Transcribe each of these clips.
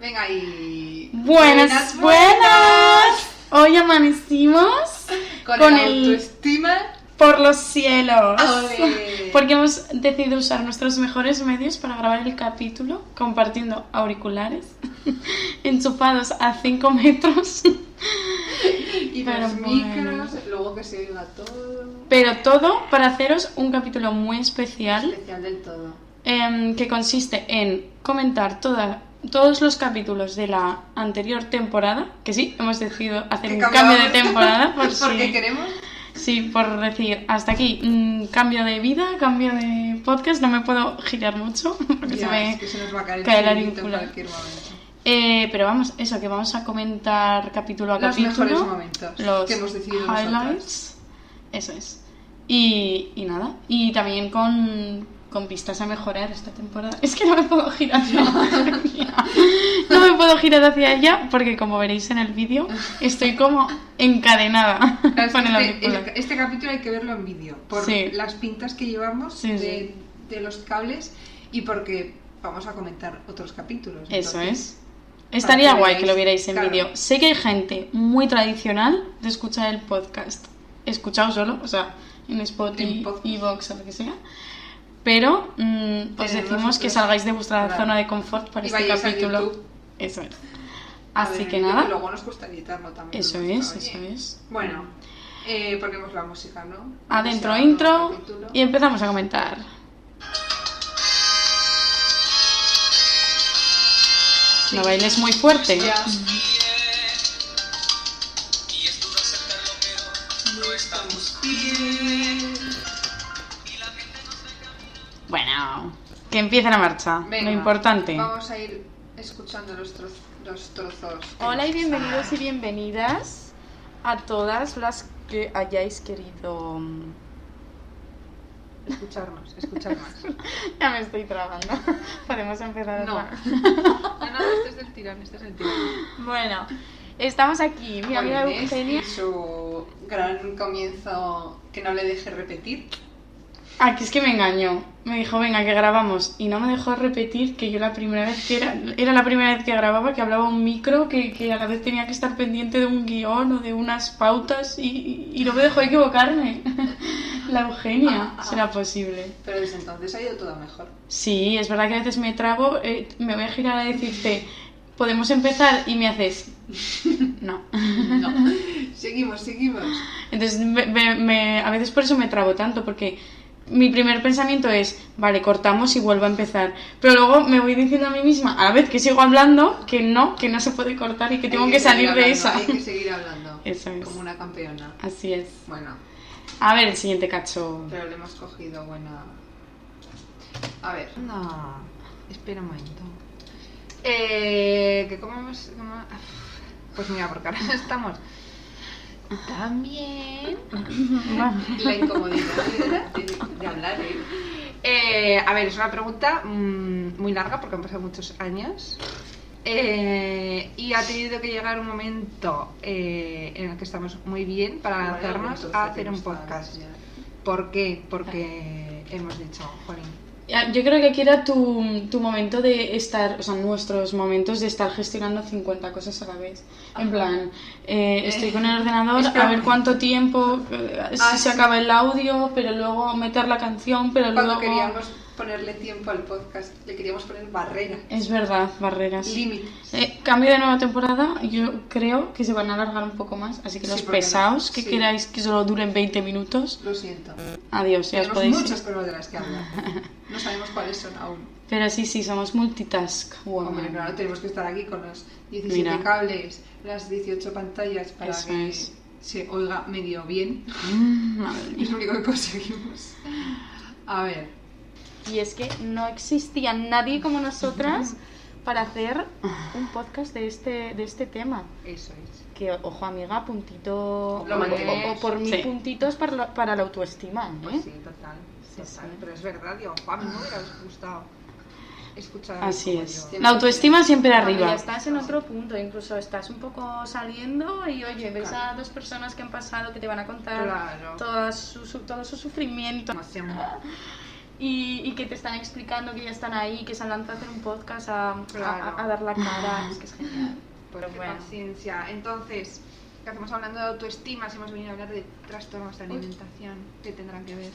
Venga, y. Buenas, buenas. Hoy amanecimos Con, con el autoestima. por los cielos. Porque hemos decidido usar nuestros mejores medios para grabar el capítulo compartiendo auriculares enchufados a 5 metros. Y Pero los bueno. micros, luego que se oiga todo. Pero todo para haceros un capítulo muy especial Especial del todo. em, que consiste en comentar toda- todos los capítulos de la anterior temporada, que sí, hemos decidido hacer un cambio de temporada por Porque si- queremos. Sí, por decir, hasta aquí, mm, cambio de vida, cambio de podcast, no me puedo girar mucho porque se me es que se nos va a caer cae el en auricular. cualquier momento. Eh, pero vamos, eso, que vamos a comentar capítulo a Los capítulo. mejores momentos los que hemos decidido highlights. Eso es. Y, y nada, y también con, con vistas a mejorar esta temporada. Es que no me puedo girar hacia allá. No me puedo girar hacia allá porque como veréis en el vídeo, estoy como encadenada Claro, con el este, el- este capítulo hay que verlo en vídeo por Sí. las pintas que llevamos Sí, de, sí. de los cables y porque vamos a comentar otros capítulos. Eso entonces, es. Estaría que guay veáis, que lo vierais en claro. vídeo. Sé que hay gente muy tradicional de escuchar el podcast. Escuchado solo, o sea, en Spotify. Evox o lo que sea. Pero mm, os decimos que salgáis de vuestra claro. zona de confort para Y este capítulo. Eso es. Así ver, que y nada, luego nos gusta editarlo también. eso es, eso es. Bueno, eh, ponemos la música, ¿no? Adentro sea intro y empezamos a comentar. No bailes muy fuerte. Ya. Y es duro aceptarlo, pero no estamos Bueno, que empiece la marcha. Venga, lo importante. Vamos a ir escuchando los, troz- los trozos. Hola y bienvenidos y bienvenidas a todas las que hayáis querido mm, Escucharnos, escucharnos. Ya me estoy trabando. Podemos empezar No. otra. No, no, este es el tirón, este es el tirón. Bueno, estamos aquí, mi amiga Eugenia. su gran comienzo que no le deje repetir. Ah, que es que me engañó. Me dijo, venga, que grabamos. Y no me dejó repetir que yo la primera vez que era, era la primera vez que grababa, que hablaba un micro, que, que a la vez tenía que estar pendiente de un guion o de unas pautas y, y no me dejó equivocarme. La Eugenia, será posible. Pero desde entonces ha ido todo mejor. Sí, es verdad que a veces me trabo, eh, me voy a girar a decirte, podemos empezar y me haces, no. No. seguimos, seguimos. Entonces, me- me- me- a veces por eso me trabo tanto, porque mi primer pensamiento es, vale, cortamos y vuelvo a empezar. Pero luego me voy diciendo a mí misma, a la vez que sigo hablando, que no, que no se puede cortar y que tengo Hay que, salir de esa. Hay que seguir hablando. Eso es. Como una campeona. Así es. Bueno, A ver, el siguiente cacho. pero le hemos cogido buena. A ver. No, espera un momento. Eh, que cómo hemos. Pues mira, porque ahora estamos. También. La incomodidad de, hablar, ¿eh? Eh, A ver, es una pregunta mm, muy larga porque han pasado muchos años. Eh, y ha tenido que llegar un momento eh, en el que estamos muy bien para lanzarnos a hacer un podcast. ¿Por qué? Porque hemos dicho, Jolín, Yo creo que aquí era tu, tu momento de estar, o sea, nuestros momentos de estar gestionando 50 cosas a la vez. En plan, eh, estoy con el ordenador, espera. a ver cuánto tiempo, eh, si Ah, se acaba el audio, pero luego meter la canción, pero cuando luego... queríamos ponerle tiempo al podcast, le queríamos poner barrera, Es verdad, barreras. límites. Eh, cambio de nueva temporada, yo creo que se van a alargar un poco más, así que Sí, los no- pesados que sí. queráis que solo duren 20 minutos, Lo siento. adiós, ya os podéis... muchas cosas de las que hablar. No sabemos cuáles son aún. Pero sí, sí, somos multitask. woman. Hombre, claro, tenemos que estar aquí con los 17 Mira. cables, las 18 pantallas para Eso que es. se oiga medio bien. Mm, madre mía. Es lo único que conseguimos. A ver, Y es que no existía nadie como nosotras para hacer un podcast de este, de este tema. eso es. Que, ojo amiga, puntito... Lo o- o, o por mí Sí. puntitos para la, para la autoestima, ¿eh? Pues sí, total. Sí, total. sí. Pero es verdad, digo, Juan, me hubiera gustado escuchar. Así es. yo. La autoestima siempre Cuando arriba. ya estás en otro punto, incluso estás un poco saliendo y oye, ves a dos personas que han pasado que te van a contar Claro. toda su, su- todo su sufrimiento. Y, y que te están explicando que ya están ahí, que se han lanzado a hacer un podcast a, a- Claro. a dar la cara. Es que es genial. Pues Pero qué bueno. paciencia. Entonces, que hacemos hablando de autoestima, si hemos venido a hablar de trastornos de alimentación, que tendrán que ver.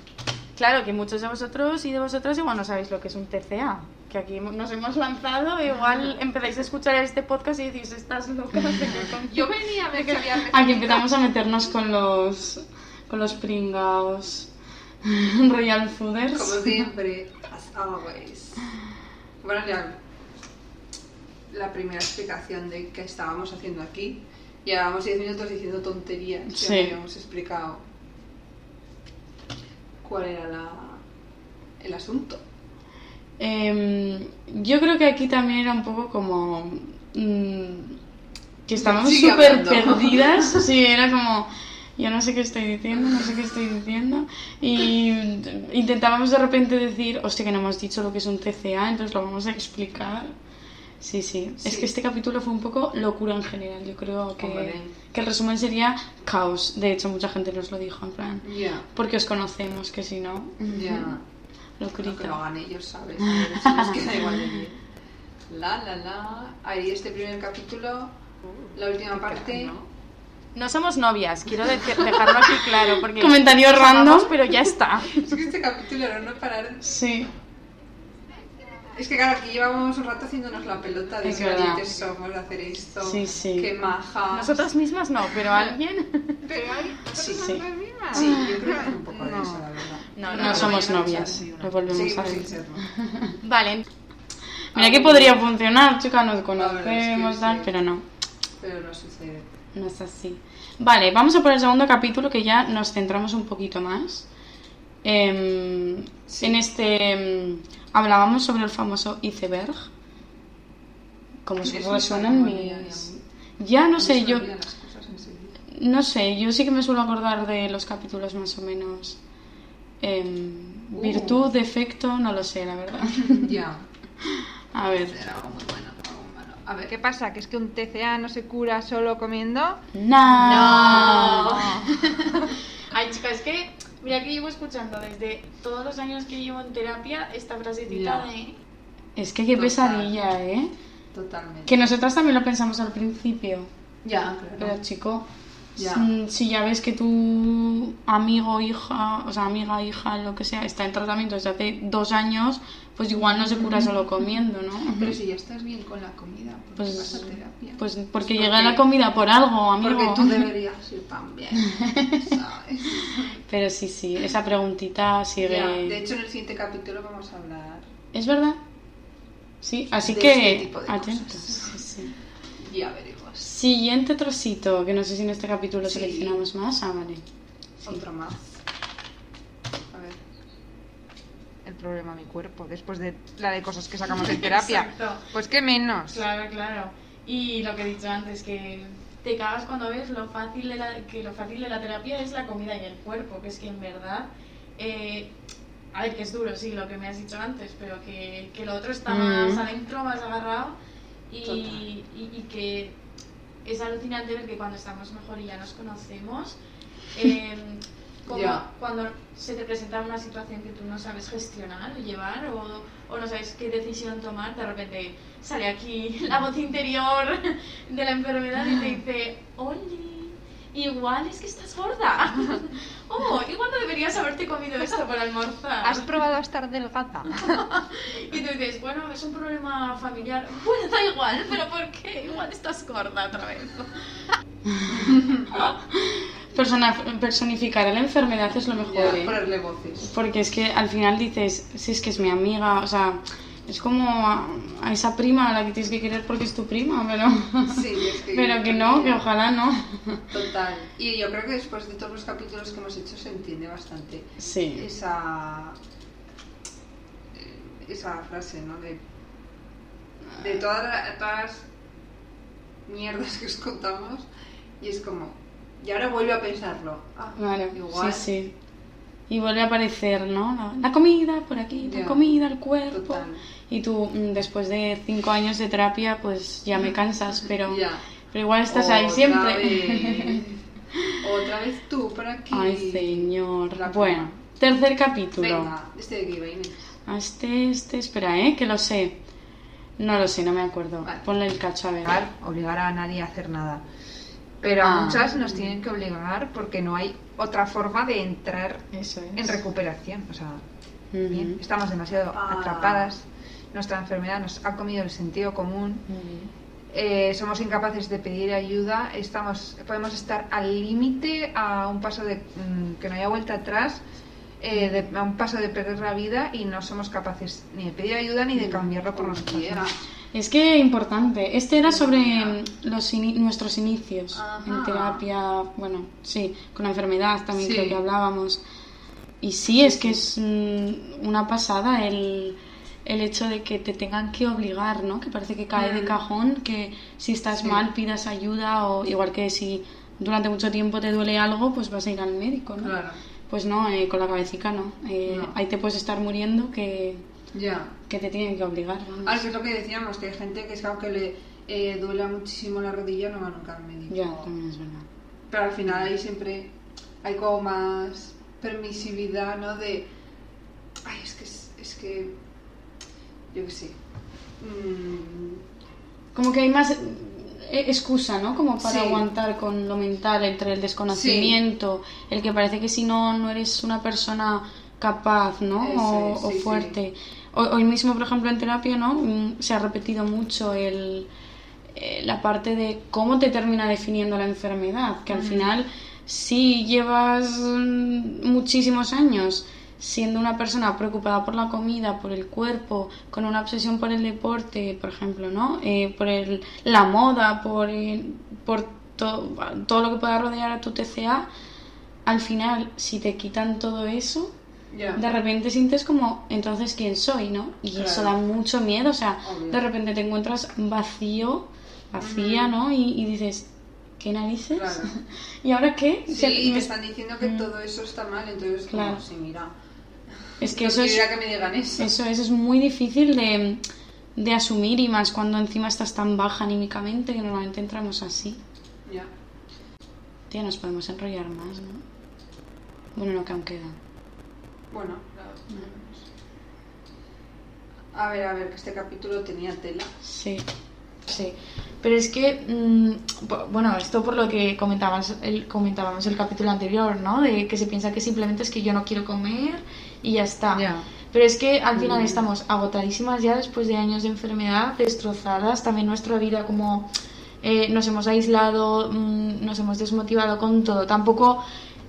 Claro, que muchos de vosotros y de vosotras igual no sabéis lo que es un TCA. Que aquí nos hemos lanzado, igual empezáis a escuchar este podcast y decís, estás loca. ¿de qué con-?" Yo venía a ver si había Aquí empezamos a meternos con los con los pringaos Royal Fooders. Como siempre, as always. Bueno, ya la primera explicación de qué estábamos haciendo aquí. Llevábamos 10 minutos diciendo tonterías. Ya Sí. habíamos explicado cuál era la, el asunto. Em, yo creo que aquí también era un poco como mm, que estábamos súper perdidas. Sí, era como yo no sé qué estoy diciendo, no sé qué estoy diciendo. Y intentábamos de repente decir, hostia, que no hemos dicho lo que es un TCA, entonces lo vamos a explicar. Sí, sí. Es Sí. que este capítulo fue un poco locura en general. Yo creo que, Hombre. que el resumen sería caos. De hecho, mucha gente nos lo dijo, en plan, Ya, porque os conocemos, que si no, ya. Lo que lo hagan ellos, ¿sabes? Si les queda igual de bien. La, la, la. Ahí este primer capítulo, la última parte. No somos novias, quiero decir- dejarlo aquí claro. Porque Comentario nos amamos, random. pero ya está. Es que este capítulo era no parar. Sí. Es que claro, aquí llevamos un rato haciéndonos la pelota de Es valientes somos de hacer esto. Sí, sí. Qué maja. Nosotras mismas no, pero alguien. Pero hay Sí, sí. nosotras mismas. Sí, yo creo que un poco de No. eso, la verdad. No, No somos no, novias, sí, no. lo volvemos a decir. Vale, Mira que podría funcionar, chicas, nos que conocemos, tal, sí. pero no, Pero no sucede. No es así. Vale, vamos a por el segundo capítulo que ya nos centramos un poquito más. Em, Sí. En este em, hablábamos sobre el famoso iceberg. Como se resuenan mis... Ya no sé, yo... No sé, yo sí que me suelo acordar de los capítulos más o menos. em, Uh. Virtud, defecto, no lo sé, la verdad. Ya. A ver. Era algo muy bueno. A ver, ¿qué pasa? ¿Que es que un TCA no se cura solo comiendo? No. Ay, chicas, es que, mira que llevo escuchando desde todos los años que llevo en terapia esta frasecita de. Es que qué Total. pesadilla, ¿eh? Totalmente. Que nosotras también lo pensamos al principio. Ya, Pero chico, Mm, si ya ves que tu amigo, hija, o sea, amiga, hija, lo que sea, está en tratamiento desde hace dos años, pues igual no se cura solo comiendo, ¿no? Pero si ya estás bien con la comida, ¿por qué Pues, vas a terapia? pues porque Pues llega la comida por algo, amigo. Porque tú deberías ir también, ¿sabes? Pero sí, sí, esa preguntita sigue. Ya, De hecho, en el siguiente capítulo vamos a hablar. ¿Es verdad? Sí, así De que este tipo de atentos. cosas. sí, sí. Ya veremos. Siguiente trocito, que no sé si en este capítulo Sí. seleccionamos más. Ah, vale. Sí. Otro más. A ver. El problema mi cuerpo, después de la de cosas que sacamos en terapia. Exacto. Pues qué menos. Claro, claro. Y lo que he dicho antes, que te cagas cuando ves lo fácil de la, que lo fácil de la terapia es la comida y el cuerpo, que es que en verdad, eh, a ver, que es duro, sí, lo que me has dicho antes, pero que, que lo otro está Mm. más adentro, más agarrado y, y que es alucinante ver que cuando estamos mejor y ya nos conocemos, eh, como cuando se te presenta una situación que tú no sabes gestionar o llevar o, o no sabes qué decisión tomar, de repente sale aquí la voz interior de la enfermedad y te dice, Oli, igual es que estás gorda. Oh, igual no deberías haberte comido esto para almorzar. ¿Has probado a estar delgada? Y tú dices, bueno, es un problema familiar. Bueno, da igual, pero ¿por qué? Igual estás gorda otra vez. Persona- personificar a la enfermedad es lo mejor, Ya, ¿eh? ponerle voces. Porque es que al final dices, si es que es mi amiga, o sea, es como a, a esa prima a la que tienes que querer porque es tu prima, pero, Sí, es que. pero que no, que ojalá no. Total. Y yo creo que después de todos los capítulos que hemos hecho se entiende bastante Sí, esa. esa frase, ¿no? De. de todas, la- todas las mierdas que os contamos. Y es como. Y ahora vuelve a pensarlo. Ah, claro, igual. sí, sí. Y vuelve a aparecer, ¿no? La, la comida por aquí, la comida, el cuerpo. Total. Y tú, mm, después de cinco años de terapia, pues ya me cansas, pero, pero igual estás ahí siempre. vez. Otra vez tú por aquí. Ay, señor. Bueno, Tercer capítulo. Venga, este de aquí va. Ah, Este, este, espera, ¿eh? Que lo sé. No lo sé, no me acuerdo. Vale. Ponle el cacho a ver. obligar, a nadie a hacer nada. Pero Ah. a muchas nos tienen que obligar porque no hay otra forma de entrar Eso es. en recuperación. O sea, bien, estamos demasiado Ah. atrapadas. Nuestra enfermedad nos ha comido el sentido común. Ujú. Eh, somos incapaces de pedir ayuda. Estamos, podemos estar al límite a un paso de mm, que no haya vuelta atrás. eh, de- a un paso de perder la vida y no somos capaces ni de pedir ayuda ni de cambiarlo por nosotros Quiera. Es que importante. Este era sobre mm, los ini- nuestros inicios Ajá. en terapia. Bueno, sí, con la enfermedad también Sí. creo que hablábamos. Y sí, es que es mm, una pasada el, el hecho de que te tengan que obligar, ¿no? Que parece que cae de Mm. cajón, que si estás Sí. mal pidas ayuda o igual que si durante mucho tiempo te duele algo, pues vas a ir al médico, ¿no? Claro. Pues no, eh, con la cabecita no. Eh, No. Ahí te puedes estar muriendo que, Ya. que te tienen que obligar. Ahora, que es lo que decíamos, que hay gente que es que aunque le eh, duela muchísimo la rodilla no va nunca al médico. Ya, también es verdad. Pero al final ahí siempre hay como más permisividad, ¿no? De, ay, es que, es que, yo qué sé. Mm, Como que hay más eh, excusa, ¿no? Como para Sí. aguantar con lo mental entre el desconocimiento, el que parece que si no, no eres una persona capaz, ¿no? Eso o, es, o sí, fuerte. Ho- Hoy mismo, por ejemplo, en terapia, ¿no? Mm, Se ha repetido mucho el, eh, la parte de cómo te termina definiendo la enfermedad, que al final, si llevas mm, muchísimos años siendo una persona preocupada por la comida, por el cuerpo, con una obsesión por el deporte, por ejemplo, ¿no? Eh, por el, la moda, por, por to- todo lo que pueda rodear a tu TCA, al final, si te quitan todo eso, de repente sientes como, entonces, ¿quién soy, no? Y Claro. eso da mucho miedo, o sea, Obvio. de repente te encuentras vacío, vacía. ¿no? Y, y dices, ¿qué narices? Claro. ¿Y ahora qué? Sí, y me- te están diciendo que Mm. todo eso está mal, entonces, Claro. como, sí, mira. Es que no eso es, quisiera que me digan eso. eso es, es muy difícil de, de asumir y más cuando encima estás tan baja anímicamente que normalmente entramos así. Ya. Tía, nos podemos enrollar más, ¿no? Bueno, no, que aún queda. Bueno, claro. A ver, a ver, que este capítulo tenía tela. Sí, sí. Pero es que, mm, bu- bueno, esto por lo que comentábamos el, comentábamos el capítulo anterior, ¿no? De que se piensa que simplemente es que yo no quiero comer y ya está. Pero es que al final Mm. estamos agotadísimas ya después de años de enfermedad, destrozadas, también nuestra vida como eh, nos hemos aislado, mm, nos hemos desmotivado con todo. Tampoco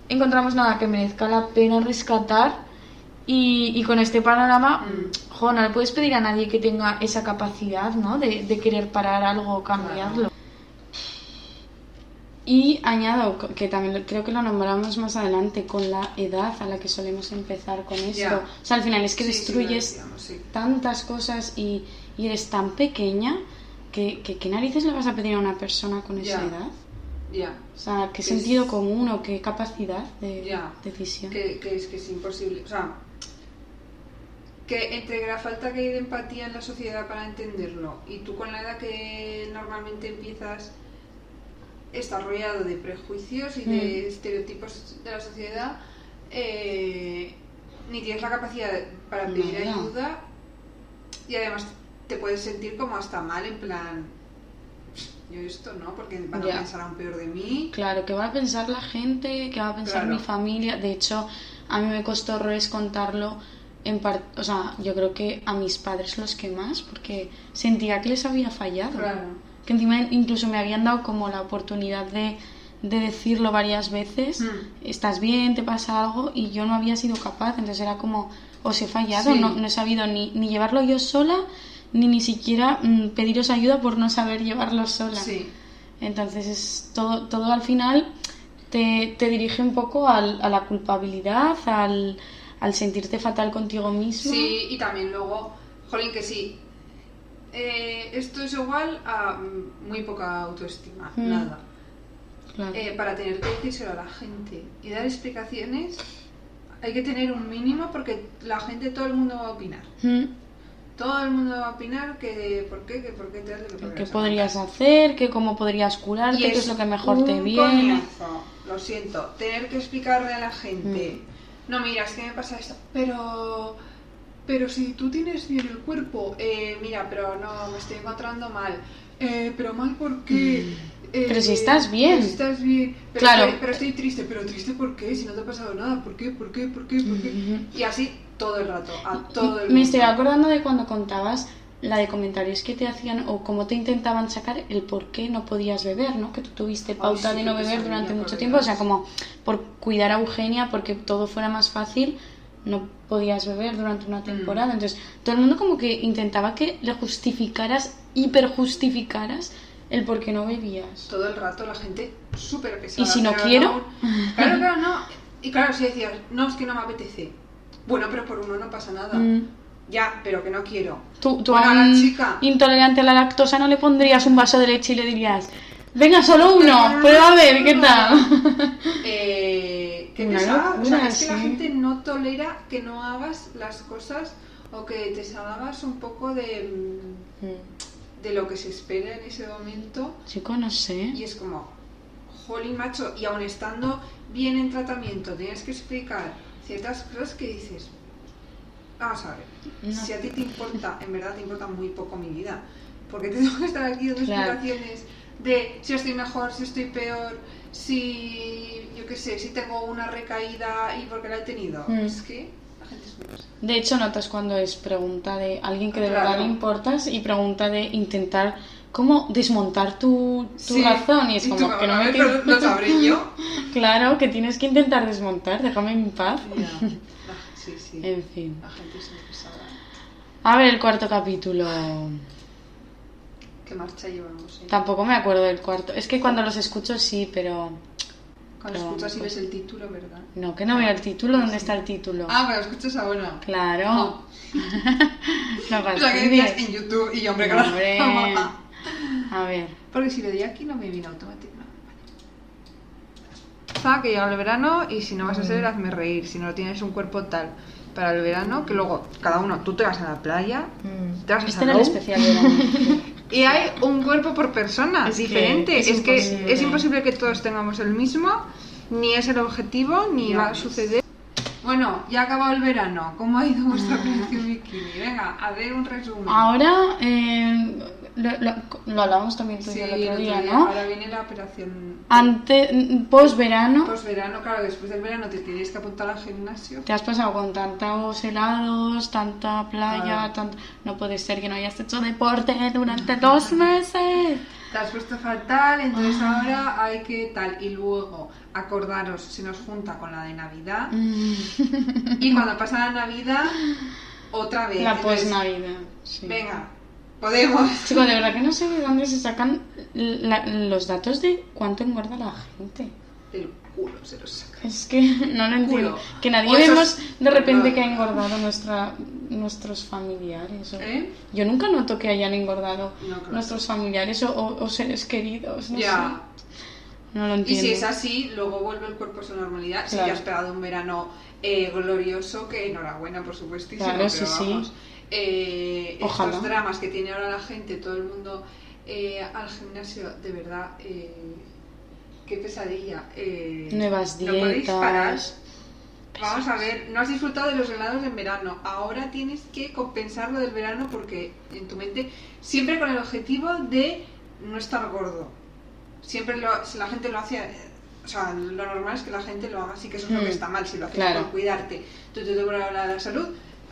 encontramos nada que merezca la pena rescatar y, y con este panorama, Mm. jo, no le puedes pedir a nadie que tenga esa capacidad, ¿no? De, de querer parar algo o cambiarlo. Y añado que también creo que lo nombramos más adelante con la edad a la que solemos empezar con esto. Ya. O sea, al final es que Sí, sí, destruyes decíamos, sí. tantas cosas y, y eres tan pequeña que, que ¿qué narices le vas a pedir a una persona con esa Ya. edad? Ya. O sea, qué Es- sentido común o qué capacidad de decisión. Que, que es que es imposible. O sea, que entre la falta que hay de empatía en la sociedad para entenderlo y tú con la edad que normalmente empiezas estás rodeado de prejuicios y de Mm. estereotipos de la sociedad, eh, ni tienes la capacidad para No, pedir no. ayuda y además te puedes sentir como hasta mal en plan yo esto no porque van a Ya. pensar aún peor de mí Claro, ¿qué va a pensar la gente? ¿Qué va a pensar Claro. mi familia? De hecho, a mí me costó horrores contarlo en par- o sea, yo creo que a mis padres los que más, porque sentía que les había fallado. Claro. Que encima incluso me habían dado como la oportunidad de, de decirlo varias veces, Mm. estás bien, te pasa algo, y yo no había sido capaz, entonces era como, os he fallado, Sí. no, no he sabido ni, ni llevarlo yo sola, ni ni siquiera mm, pediros ayuda por no saber llevarlo sola. sí Entonces es todo, todo al final te, te dirige un poco al- a la culpabilidad, al, al sentirte fatal contigo mismo. Sí, y también luego, jolín, que sí. Eh, esto es igual a mm, muy poca autoestima, Mm. nada. Claro. Eh, para tener que decírselo a la gente y dar explicaciones, hay que tener un mínimo porque la gente, todo el mundo va a opinar. Mm. Todo el mundo va a opinar que por qué, que por qué tal, que por qué ¿Qué tal. podrías hacer? ¿Qué, ¿Cómo podrías curarte? ¿Qué es lo que mejor un te viene? coñazo, Lo siento, tener que explicarle a la gente no, mira, es que me pasa esto, pero... Pero si tú tienes bien el cuerpo, eh, mira, pero no, me estoy encontrando mal. Eh, pero mal, ¿por qué? Eh, Pero si estás bien. pero si estás bien. Pero Claro. Estoy, pero estoy triste. ¿Pero triste por qué? Si no te ha pasado nada. ¿Por qué? ¿Por qué? ¿Por qué? ¿Por qué? Y así todo el rato, a todo el Me mundo. estoy acordando de cuando contabas la de comentarios que te hacían o cómo te intentaban sacar el por qué no podías beber, ¿no? Que tú tuviste pauta sí, de no beber durante mucho tiempo, o sea, como por cuidar a Eugenia, porque todo fuera más fácil, no podías beber durante una temporada. Mm. Entonces, todo el mundo como que intentaba que le justificaras, hiperjustificaras el por qué no bebías. Todo el rato la gente súper pesada. ¿Y si no quiero? Claro, claro, no. Y claro, si decías, no, es que no me apetece. Bueno, pero por uno no pasa nada. Mm. Ya, pero que no quiero. Tú, tú Bueno, a la chica. intolerante a la lactosa no le pondrías un vaso de leche y le dirías, venga, solo uno, prueba a ver qué tal. Eh, qué Una pesada. O sea, es que la gente no tolera que no hagas las cosas o que te salgas un poco de, mm, de lo que se espera en ese momento. Chico, no sé. Y es como, jolín, macho, y aun estando bien en tratamiento, tienes que explicar ciertas cosas que dices. Vamos a ver, No. si a ti te importa, en verdad te importa muy poco mi vida, porque tengo que estar aquí dando Claro. explicaciones de si estoy mejor, si estoy peor, si, yo qué sé, si tengo una recaída y por qué la he tenido. Mm. Es que la gente es muy. De hecho, notas cuando es pregunta de alguien que de Claro. verdad le importas y pregunta de intentar cómo desmontar tu, tu Sí, razón. Y es como que no me ver, lo, sabré yo. Claro, que tienes que intentar desmontar, déjame en paz. La- Sí, sí. En fin. La gente es muy pesada. A ver el cuarto capítulo. ¿Qué marcha llevamos? eh? Tampoco me acuerdo del cuarto. Es que cuando los escucho sí, pero... Cuando Pero escuchas y ves el título, ¿verdad? No, que no veo el título. ¿Dónde está el título? Ah, pero escuchas ahora. Claro. No. no O sea, que decías en YouTube y yo, hombre, claro. Hombre. A ver. Porque si lo di aquí no me viene automático. Vale. que llega el verano y si no vas a ser, hazme reír. Si no tienes un cuerpo tal para el verano, que luego cada uno, tú te vas a la playa, te vas a Este Salou, especial verano. y hay un cuerpo por persona, Es que diferente. es Es, que es imposible que todos tengamos el mismo, ni es el objetivo, ni Ya va a suceder. Bueno, ya ha acabado el verano. ¿Cómo ha ido vuestra operación bikini? Venga, a ver un resumen. Ahora, eh, lo, lo, lo hablamos también tú Sí, el otro día, día. ¿no? Ahora viene la operación. Antes, post verano, Pues verano, claro, después del verano te tienes que apuntar al gimnasio. te has pasado con tantos helados, tanta playa, tanto... no puede ser que no hayas hecho deporte durante dos meses. Te has puesto fatal, entonces Ah. ahora hay que tal. Y luego, acordaros, se nos junta con la de Navidad. Mm. Y cuando pasa la Navidad, otra vez. La post-navidad. sí. Venga, podemos. Chicos, de verdad que no sé de dónde se sacan la- los datos de cuánto engorda la gente. El culo se los saca. Es que no lo entiendo. Que nadie O esos- vemos de repente que ha engordado nuestra, nuestros familiares. o- ¿Eh? Yo nunca noto que hayan engordado No, claro. nuestros familiares o, o- o seres queridos. No Ya. sé. No lo Y entiendo. si es así, luego vuelve el cuerpo a su normalidad. Si Claro. ya has pegado un verano eh, glorioso, que enhorabuena, por supuestísimo. Claro, pero sí, sí. vamos, eh, estos dramas que tiene ahora la gente, todo el mundo eh, al gimnasio, de verdad, eh, qué pesadilla. eh, Nuevas no podéis parar. dietas. Vamos a ver, no has disfrutado de los helados en verano. Ahora tienes que compensar lo del verano porque en tu mente, siempre con el objetivo de no estar gordo. Siempre lo, si la gente lo hace, o sea, lo normal es que la gente lo haga así, que eso es lo Mm, que está mal, si lo haces claro. por cuidarte. Tú te la salud,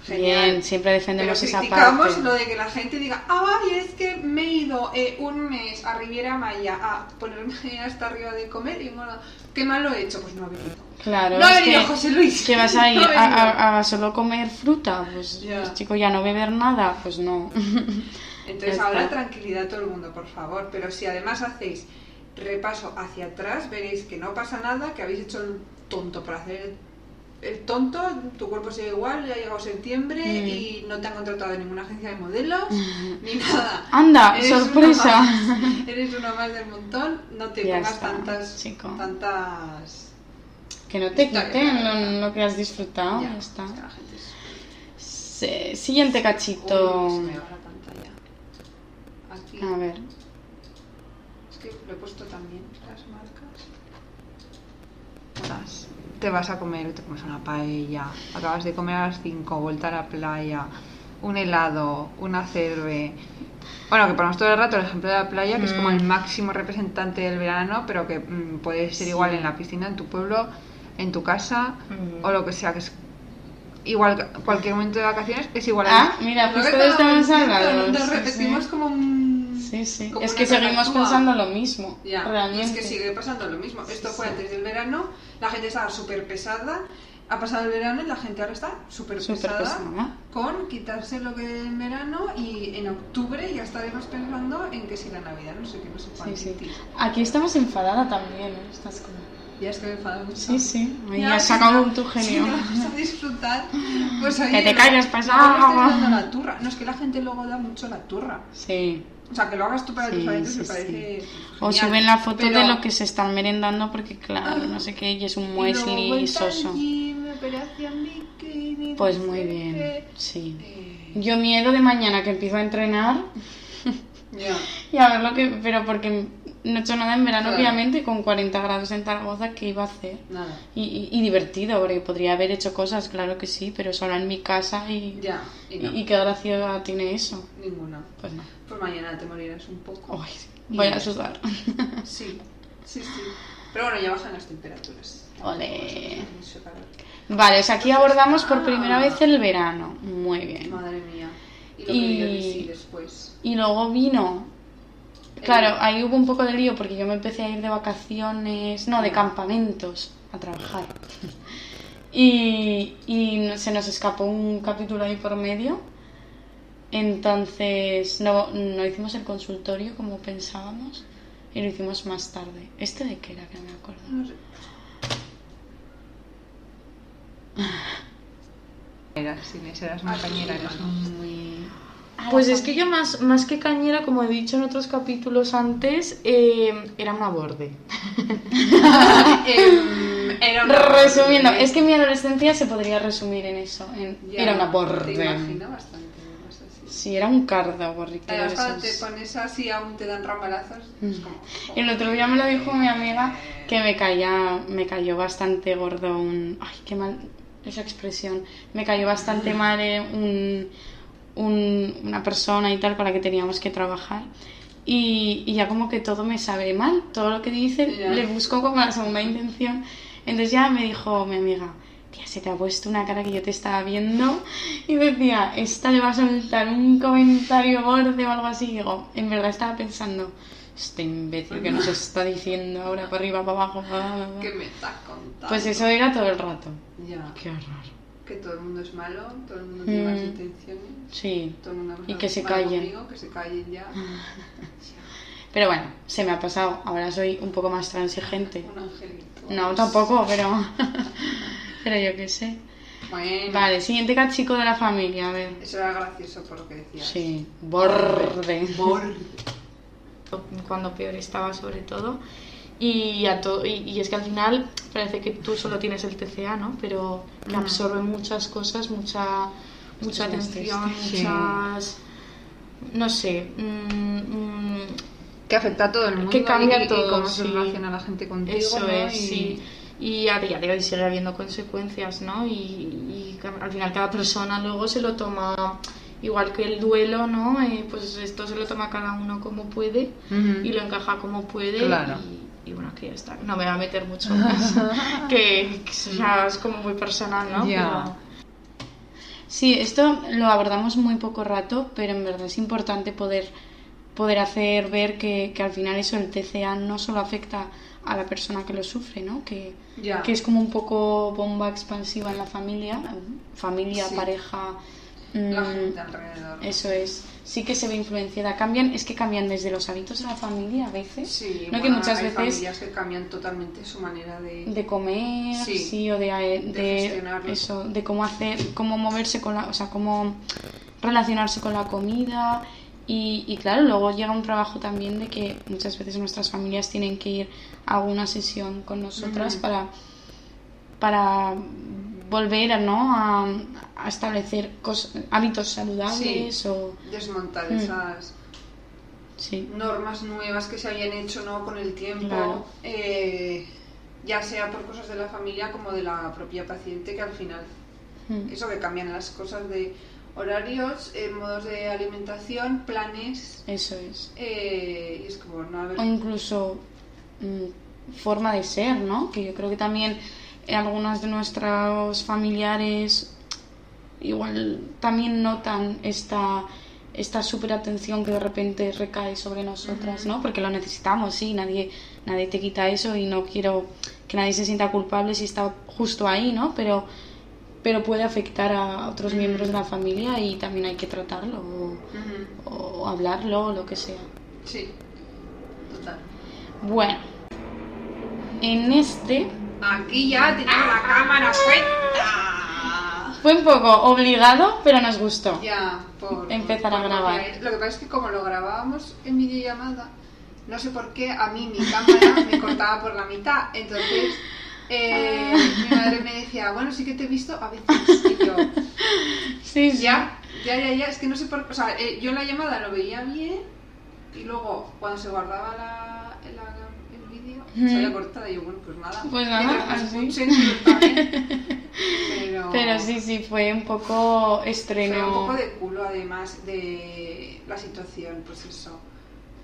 genial. Bien, siempre Pero defendemos esa criticamos parte. lo de que la gente diga, ay, es que me he ido eh, un mes a Riviera Maya a ponerme hasta arriba de comer y bueno, ¿qué mal lo he hecho? Pues no ha venido. Claro, no ha venido que, José Luis. que vas a ir No a, a- a solo comer fruta. Pues, Ya. pues, chico, ya no beber nada. Pues no. Entonces ahora tranquilidad todo el mundo, por favor. Pero si además hacéis repaso hacia atrás, veréis que no pasa nada, que habéis hecho el tonto por hacer el, tonto, tu cuerpo sigue igual, ya ha llegado septiembre Mm. y no te han contratado en ninguna agencia de modelos ni nada. Anda, Eres sorpresa. más. Eres uno más del montón, no te Ya pongas está, tantas, chico. tantas. Que no te quiten lo, lo que has disfrutado. Ya, Ya, está. es que la gente es- Se- Siguiente cachito. Uy, se me va la pantalla. Aquí. A ver. Es que lo he puesto también las marcas. levantas, te vas a comer, te comes una paella, acabas de comer a las 5, vuelta a la playa, un helado, una cerve. Bueno, que ponemos todo el rato el ejemplo de la playa, que es como Mm. el máximo representante del verano, pero que mm, puede ser igual en la piscina, en tu pueblo, en tu casa, Mm. o lo que sea, que es igual cualquier momento de vacaciones, es igual a Ah, mira, hemos estábamos hablado. diciendo, Nos sí, repetimos sí. como un... Sí, sí. Es que seguimos pensando lo mismo. Ya, realmente. es que sigue pasando lo mismo. Esto fue antes del verano, la gente estaba súper pesada, ha pasado el verano y la gente ahora está súper pesada pesada. con quitarse lo que en verano y en octubre ya estaremos pensando en que si la Navidad, no sé qué, no sé Sí, cuánto. sí. Aquí estamos enfadada también, ¿eh? Estás como... Ya es que me enfado mucho. Sí, sí. Ahí Ya, has si sacado no- tu Si genio. no vas a disfrutar, pues ahí Que te no- calles, no le estés dando la turra. No, es que la gente luego da mucho la turra. Sí. O sea, que lo hagas tú para tus sí, me parece. O genial. suben la foto Pero- de lo que se están merendando porque, claro, no sé qué, y es un muesli soso. Pues muy bien, sí. Eh, Yo miedo de mañana que empiezo a entrenar ya. y a ver lo que... Pero porque no he hecho nada en verano, Claro. obviamente, con 40 grados en Zaragoza, ¿qué iba a hacer? Nada. Y, y- y divertido, porque podría haber hecho cosas, claro que sí, pero solo en mi casa y... Ya. Y no. y, qué gracia tiene eso. Ninguna. Pues no. Pues mañana te morirás un poco. Ay, voy a sudar. Sí. Sí, sí. Pero bueno, ya bajan las temperaturas. Ole. Vale, o sea, aquí abordamos por primera Ah. vez el verano. Muy bien. Madre mía. Y lo que después. Y luego vino. Claro, El- ahí hubo un poco de lío porque yo me empecé a ir de vacaciones, no, de campamentos, a trabajar. Y, se nos escapó un capítulo ahí por medio. Entonces no, no hicimos el consultorio como pensábamos y lo hicimos más tarde. ¿Este de qué era que no me acuerdo? No sé. Eras, Inés, eras muy cañera, eras muy... Pues es que yo más, más que cañera, como he dicho en otros capítulos antes, eh, era una borde. Em, era una Resumiendo, borde. es que mi adolescencia se podría resumir en eso. en- Ya, era una Te borde. imagino bastante. Sí, era un cardo, borriquero. Además, de cuando te pones así, aún te dan ramalazos. Es como. El otro día me lo dijo mi amiga que me caía, me cayó bastante gordo un, ay, qué mal esa expresión, me cayó bastante mal eh, un, un- una persona y tal con la que teníamos que trabajar y, y ya como que todo me sabe mal, todo lo que dice le busco como la segunda intención, entonces ya me dijo mi amiga, tía, se te ha puesto una cara que yo te estaba viendo y decía, esta le va a soltar un comentario borde o algo así, y digo, en verdad estaba pensando, este imbécil que nos está diciendo ahora para arriba, para abajo, bla". ¿Qué me estás contando? Pues eso era todo el rato. Ya. Qué horror. Que todo el mundo es malo, todo el mundo tiene Mm. malas intenciones. Sí. Todo el mundo Y que se callen. conmigo, que se callen ya. Pero bueno, se me ha pasado. Ahora soy un poco más transigente. Un angelito. No, tampoco, pero. pero yo qué sé. Bueno. Vale, siguiente cachico de la familia, a ver. Eso era gracioso por lo que decías. Sí, borde. Borde. Cuando peor estaba, sobre todo. Y, a to- y, y es que al final parece que tú solo tienes el TCA, ¿no? Pero que absorbe muchas cosas, mucha, mucha atención. Sí. muchas. No sé. mm, mm, Que afecta a todo el mundo. Que cambia y, y todo, cómo se relaciona la gente contigo. Eso ¿no? es, Y- sí. Y a día de hoy sigue habiendo consecuencias, ¿no? Y, al final cada persona luego se lo toma, igual que el duelo, ¿no? Eh, pues esto se lo toma cada uno como puede y lo encaja como puede. Claro. Y, y bueno, que ya está. No me voy a meter mucho más. que, que ya es como muy personal, ¿no? Pero- Sí, esto lo abordamos muy poco rato, pero en verdad es importante poder, poder hacer ver que, que al final eso, el TCA, no solo afecta a la persona que lo sufre, ¿no? Que, que es como un poco bomba expansiva en la familia, familia, Sí. pareja. La mm, gente alrededor. Eso es. Sí que se ve influenciada. Cambian, es que cambian desde los hábitos de la familia a veces. Sí, ¿no? que muchas hay veces familias que cambian totalmente su manera de... de comer, Sí. sí, o de, de, gestionarlo. eso, de cómo hacer, cómo moverse con la, o sea, cómo relacionarse con la comida. Y, y claro, luego llega un trabajo también de que muchas veces nuestras familias tienen que ir a alguna sesión con nosotras para, para volver ¿no? a, a establecer cos- hábitos saludables Sí. o... Desmontar Mm. esas Sí. normas nuevas que se habían hecho ¿no? con el tiempo. Claro. Eh, ya sea por cosas de la familia como de la propia paciente, que al final, Mm. eso que cambian las cosas de horarios, eh, modos de alimentación, planes, Eso es. eh, y es como, no, a ver, O incluso mm, forma de ser, ¿no? Que yo creo que también algunos de nuestros familiares igual también notan esta esta super atención que de repente recae sobre nosotras, ¿no? Porque lo necesitamos, sí, nadie nadie te quita eso y no quiero que nadie se sienta culpable si está justo ahí, ¿no? Pero pero puede afectar a otros miembros de la familia y también hay que tratarlo o, o hablarlo o lo que sea. sí, total. Bueno, en este Aquí ya tenemos la cámara suelta. fue un poco obligado, pero nos gustó. Ya, por Empezar a grabar. porque Lo que pasa es que como lo grabábamos en videollamada, no sé por qué a mí mi cámara me cortaba por la mitad. Entonces eh, mi madre me decía, bueno, sí que te he visto a veces. Y yo, Sí, sí. ya, ya, ya, ya, es que no sé por qué. O sea, eh, yo en la llamada lo veía bien y luego cuando se guardaba la, la- Ujú. salía cortada y yo, bueno, pues nada. Pues nada, así. Pero, Pero sí, sí, fue un poco Fue estreno. un poco de culo además de la situación, pues eso.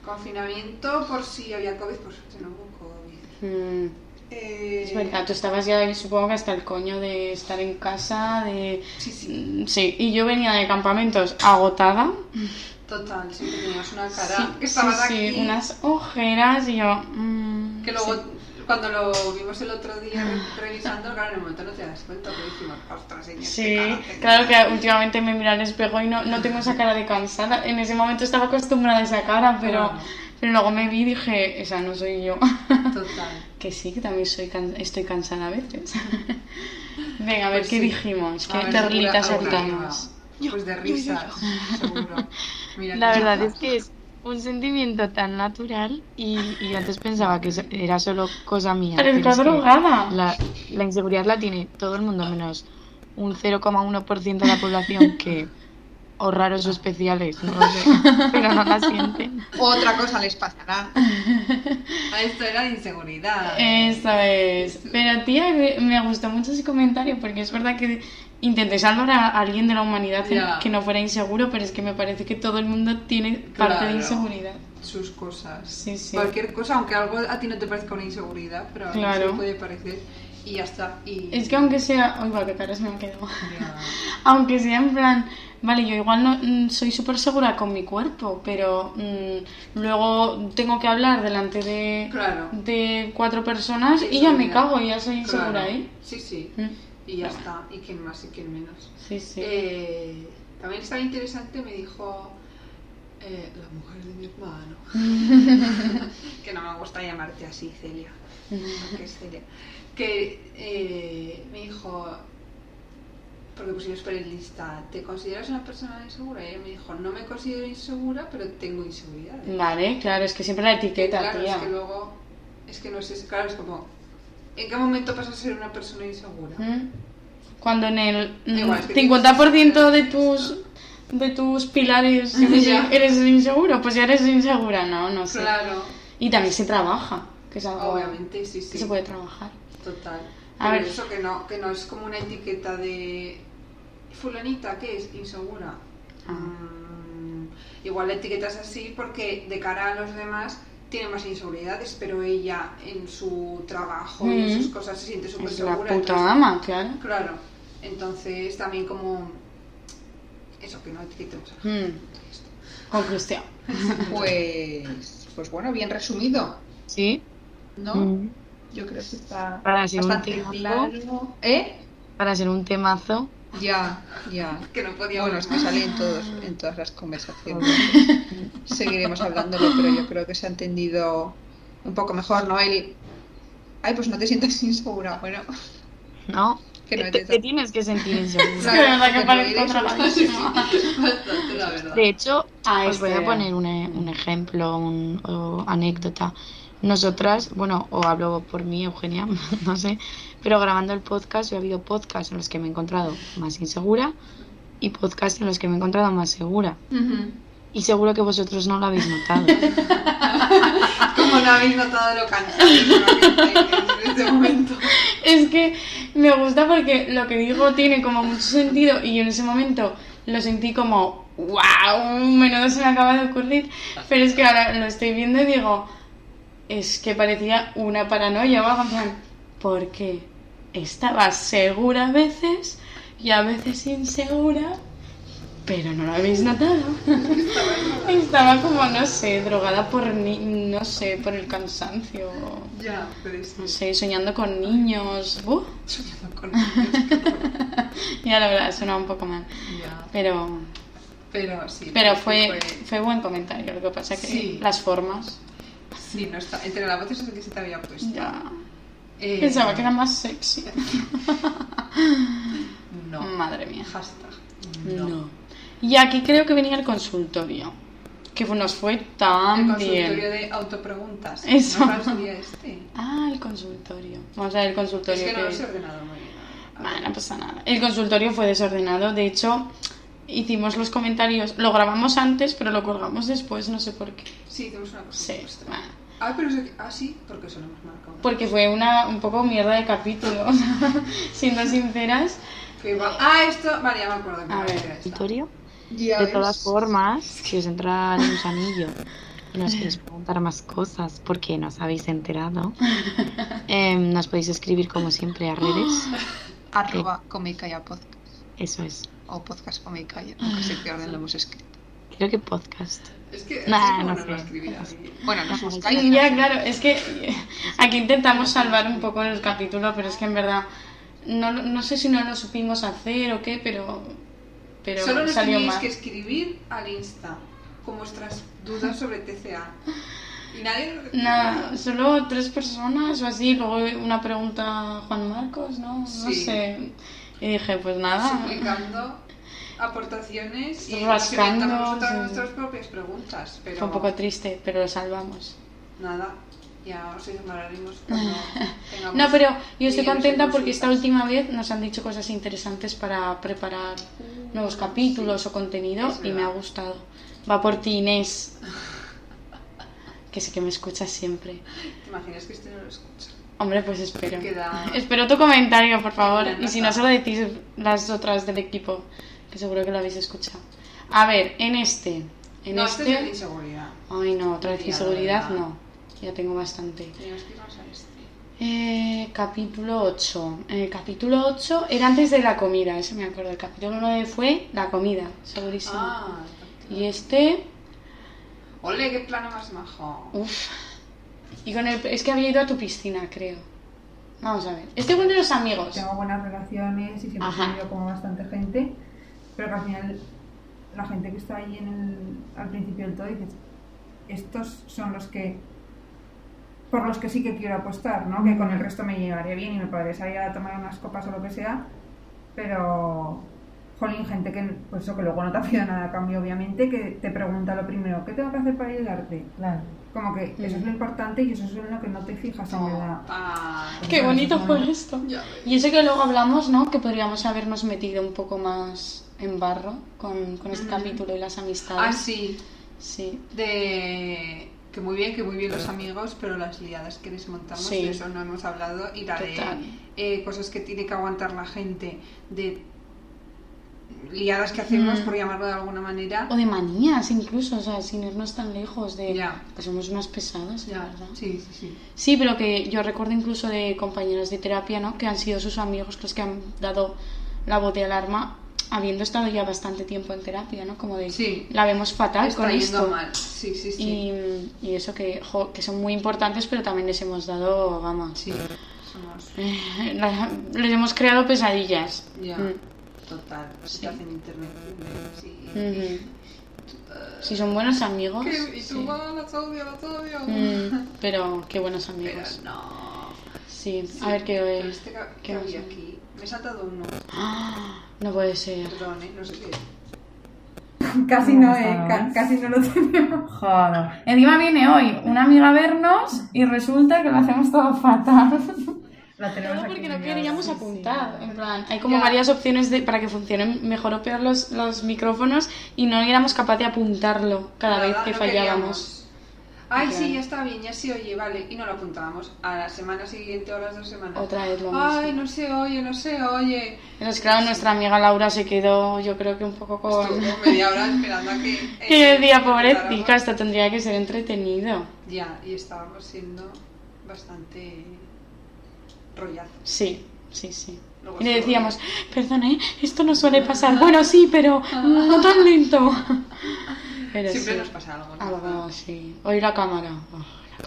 Confinamiento por si había COVID, por suerte no hubo COVID. Mm, Eh, es verdad, tú estabas ya, supongo que hasta el coño de estar en casa, de... Sí, sí, Mm, Sí, y yo venía de campamentos agotada. total, siempre tenías una cara Sí, que estabas sí, aquí. unas ojeras y yo... mm, Que luego, sí. cuando lo vimos el otro día re- revisando, claro, en el momento no te das cuenta, pero decimos, ostras, señor, qué Sí, cara tengo". claro que últimamente me miro al espejo y no, no tengo esa cara de cansada. En ese momento estaba acostumbrada a esa cara, pero, Claro. pero luego me vi y dije, esa no soy yo. Total. que sí, que también soy can- estoy cansada a veces. Venga, a ver Pues qué sí. dijimos, qué perlitas segura- Pues de risas, seguro. Mira La verdad es que es un sentimiento tan natural y, y yo antes pensaba que era solo cosa mía. Pero pero está drogada. La, la inseguridad la tiene todo el mundo menos un 0,1% de la población que o raros o especiales, no lo sé, pero no la sienten. Otra cosa les pasará. A esto era de inseguridad. Eso es. Pero tía, me- me gustó mucho ese comentario porque es verdad que intenté salvar a alguien de la humanidad Ya. que no fuera inseguro, pero es que me parece que todo el mundo tiene parte de inseguridad. sus cosas. Sí, sí. Cualquier cosa, aunque algo a ti no te parezca una inseguridad, pero a mí Claro. puede parecer. Y ya está. Y... Es que aunque sea... Uy, va, qué caras me han quedado. Aunque sea en plan, vale, yo igual no mm, soy súper segura con mi cuerpo, pero mm, luego tengo que hablar delante de, Claro. de cuatro personas Sí, y ya me cago y ya soy insegura ahí. Sí, sí. Mm, Y ya está. Y quién más y quién menos. Sí, sí. Eh, también estaba interesante, me dijo eh, la mujer de mi hermano. que no me gusta llamarte así, Celia. porque es Celia. Que eh, me dijo, porque pusimos por el lista, ¿te consideras una persona insegura? Y ella me dijo, no me considero insegura, pero tengo inseguridades. Vale, claro, es que siempre la Que etiqueta, claro, tía. es que luego, es que no eso, claro, es como, ¿en qué momento pasas a ser una persona insegura? Mm. Cuando en el mm, Igual, es que 50% de tus de tus pilares eres inseguro, pues ya eres insegura, no, no sé. Claro, Y también se trabaja, que es algo obviamente, sí, sí. que se puede trabajar. Total. A Pero ver. eso que no, que no es como una etiqueta de fulanita que es insegura. Ah. Mm, igual la etiqueta es así porque de cara a los demás tiene más inseguridades, pero ella en su trabajo y en Mm. sus cosas se siente súper la segura. puta entonces- ama, claro. Claro. Entonces también como eso que no etiquetemos. a- Mm. Conclusión. Pues, pues bueno, bien resumido, ¿Sí? ¿no? Mm. Yo creo que está Para ser un bastante temazo. claro. ¿Eh? Para ser un temazo. Ya, ya. Que no podía Bueno, es que sale en, todos, en todas las conversaciones. Seguiremos hablándolo, pero yo creo que se ha entendido un poco mejor, ¿no? El... Ay, pues no te sientas insegura. Bueno, ¿No? que no te, te... te tienes que sentir que de verdad que porque no parezco eres, drogadísima. Bastante, la verdad. De hecho, Ah, os voy a este- poner un, e- un ejemplo, un, o anécdota. Nosotras, bueno, o hablo por mí, Eugenia, no sé, pero grabando el podcast, yo he habido podcasts en los que me he encontrado más insegura y podcasts en los que me he encontrado más segura. Y seguro que vosotros no lo habéis notado. Como no habéis notado lo cansado estáis, de momento. Es que me gusta porque lo que digo tiene como mucho sentido y yo en ese momento lo sentí como, wow, menudo se me acaba de ocurrir. Pero es que ahora lo estoy viendo y digo, es que parecía una paranoia o algo en plan, porque estaba segura a veces y a veces insegura, pero no lo habéis notado. Estaba como, no sé, drogada por, ni- no sé, por el cansancio. Ya, pero es No sé, soñando con niños. Uh, soñando con ellos. ya la verdad, suena un poco mal. Ya. Pero, Pero sí. pero fue, fue buen comentario. Lo que pasa que Sí. las formas, Sí, no está. Entre la voz es el que se te había puesto. ya. Eh, Pensaba que era más sexy. No. Madre mía. Hashtag. No. Y aquí creo que venía el consultorio. Que nos fue El tan consultorio bien. de autopreguntas. Eso. ¿No cuál sería este? Ah, el consultorio. Vamos a ver el consultorio. Es que no que- lo he ordenado muy bien. Bueno, no pasa nada. El consultorio fue desordenado. De hecho, hicimos los comentarios. Lo grabamos antes, pero lo colgamos después, no sé por qué. Sí, tenemos una cosa. Sí, bueno. Ah, pero es ah, sí, porque eso lo hemos marcado. Porque fue una, un poco mierda de capítulo, siendo sinceras. Que Ah, esto. Vale, ya me acuerdo. que A ver, era esta. Consultorio. Ya De ves. todas formas, si os entra el gusanillo y nos queréis preguntar más cosas porque no os habéis enterado, em, nos podéis escribir como siempre a redes. Arroba Comicaya Podcast. Eso es. O Podcast Comicaya. Aunque sé qué orden lo hemos escrito. Creo que podcast. Es que. Nah, no sé. lo. Bueno, nos buscáis. Ya, claro, es que aquí intentamos salvar un poco el capítulo, pero es que en verdad no, lo- no sé si no lo supimos hacer o qué, pero, pero Solo nos salió tenéis mal. que escribir al Insta con vuestras dudas sobre TCA. Y nadie nos Nada, solo tres personas o así, luego una pregunta a Juan Marcos, ¿no? No Sí. sé. Y dije, pues nada. suplicando aportaciones y Rascando, nos inventamos nosotras sí. nuestras propias preguntas. Pero Fue un poco triste, pero lo salvamos. nada, ya os ignoraremos cuando tengamos No, pero yo estoy contenta porque esta última vez nos han dicho cosas interesantes para preparar nuevos capítulos o contenido Es y me ha gustado. Va por ti, Inés. Que sé que me escuchas siempre. ¿Te imaginas que este no lo escucha? Hombre, pues espero. Queda- Espero tu comentario, por favor. Y si no, nota. solo decís las otras del equipo, que seguro que lo habéis escuchado. A ver, en este. En no, este es de este. inseguridad. Ay, no, otra vez inseguridad, no. Ya tengo bastante. Este. Eh, capítulo 8. En el capítulo 8 era antes de la comida, eso me acuerdo. El capítulo 9 fue la comida, segurísimo. Ah, Y este, ole, qué plano más majo. uff. Y con el. Es que había ido a tu piscina, creo. Vamos a ver. Este fue de los amigos. tengo buenas relaciones y siempre he tenido como bastante gente, pero que al final la gente que está ahí en el, al principio del todo dices, estos son los que por los que sí que quiero apostar, ¿no? Que con el resto me llevaría bien y me podría salir a tomar unas copas o lo que sea, pero jolín, gente que pues eso que luego no te ha pedido nada a cambio, obviamente, que te pregunta lo primero, ¿qué tengo que hacer para ayudarte? Claro. Como que eso es lo importante y eso es en lo que no te fijas en verdad. Ah, Qué bonito fue esto. Y eso que luego hablamos, ¿no? Que podríamos habernos metido un poco más en barro con, con este Ujú. capítulo y las Ah, amistades. sí. Sí. De que muy bien, que muy bien los amigos, pero las liadas que les montamos, Sí. de eso no hemos hablado. Y la Total. de eh, cosas que tiene que aguantar la gente, de liadas que hacemos, Mm. por llamarlo de alguna manera. O de manías incluso, o sea, sin irnos tan lejos de... Ya. Que somos unas pesadas, Ya, ¿verdad? sí, sí, sí. Sí, pero que yo recuerdo incluso de compañeros de terapia, ¿no? Que han sido sus amigos los que han dado la voz de alarma habiendo estado ya bastante tiempo en terapia, ¿no? Como de, Sí. la vemos fatal Está con yendo esto. mal. Sí, sí, sí. Y, y eso que, jo, que son muy importantes, pero también les hemos dado, vamos, Sí, somos. la- les hemos creado pesadillas. Ya, Mm. Total. Sí. Se hacen internet. Sí. Si son buenos amigos. ¿Qué? Y sí. tú, "Ah, las odio, las odio. Mm, pero qué buenos Pero amigos. no. Sí, Sí, a ver qué pero es. este que, qué que había hay. aquí. Me he saltado uno. ¡Ah! No puede ser. Perdón, ¿eh? No sé qué. Casi ¿Cómo no, eh, ca- casi no lo tenemos. Joder. Encima viene hoy una amiga a vernos y resulta que lo hacemos todo fatal. La tenemos Todo aquí porque no queríamos sí, apuntar. sí. En plan, hay como Ya. varias opciones de, para que funcionen mejor o peor los, los micrófonos y no éramos capaces de apuntarlo cada vez Nada, que no fallábamos. queríamos. Ay, sí, Claro. ya está bien, ya se oye, vale. Y no lo apuntábamos. A la semana siguiente o a las dos semanas. Otra vez lo Ay, mismo. no se oye, no se oye. Entonces, claro, nuestra amiga Laura se quedó, yo creo que un poco con... Estuvo media hora esperando a que. Y eh, decía, empezáramos. pobrecita, esto tendría que ser entretenido. Ya, y estábamos siendo bastante rollazos. Sí, sí, sí. Luego Y le decíamos, perdone, esto no suele pasar. Bueno, sí, pero no tan lento. Pero Siempre sí. nos pasa algo. ¿no? Algo así. Oír la cámara. Oh.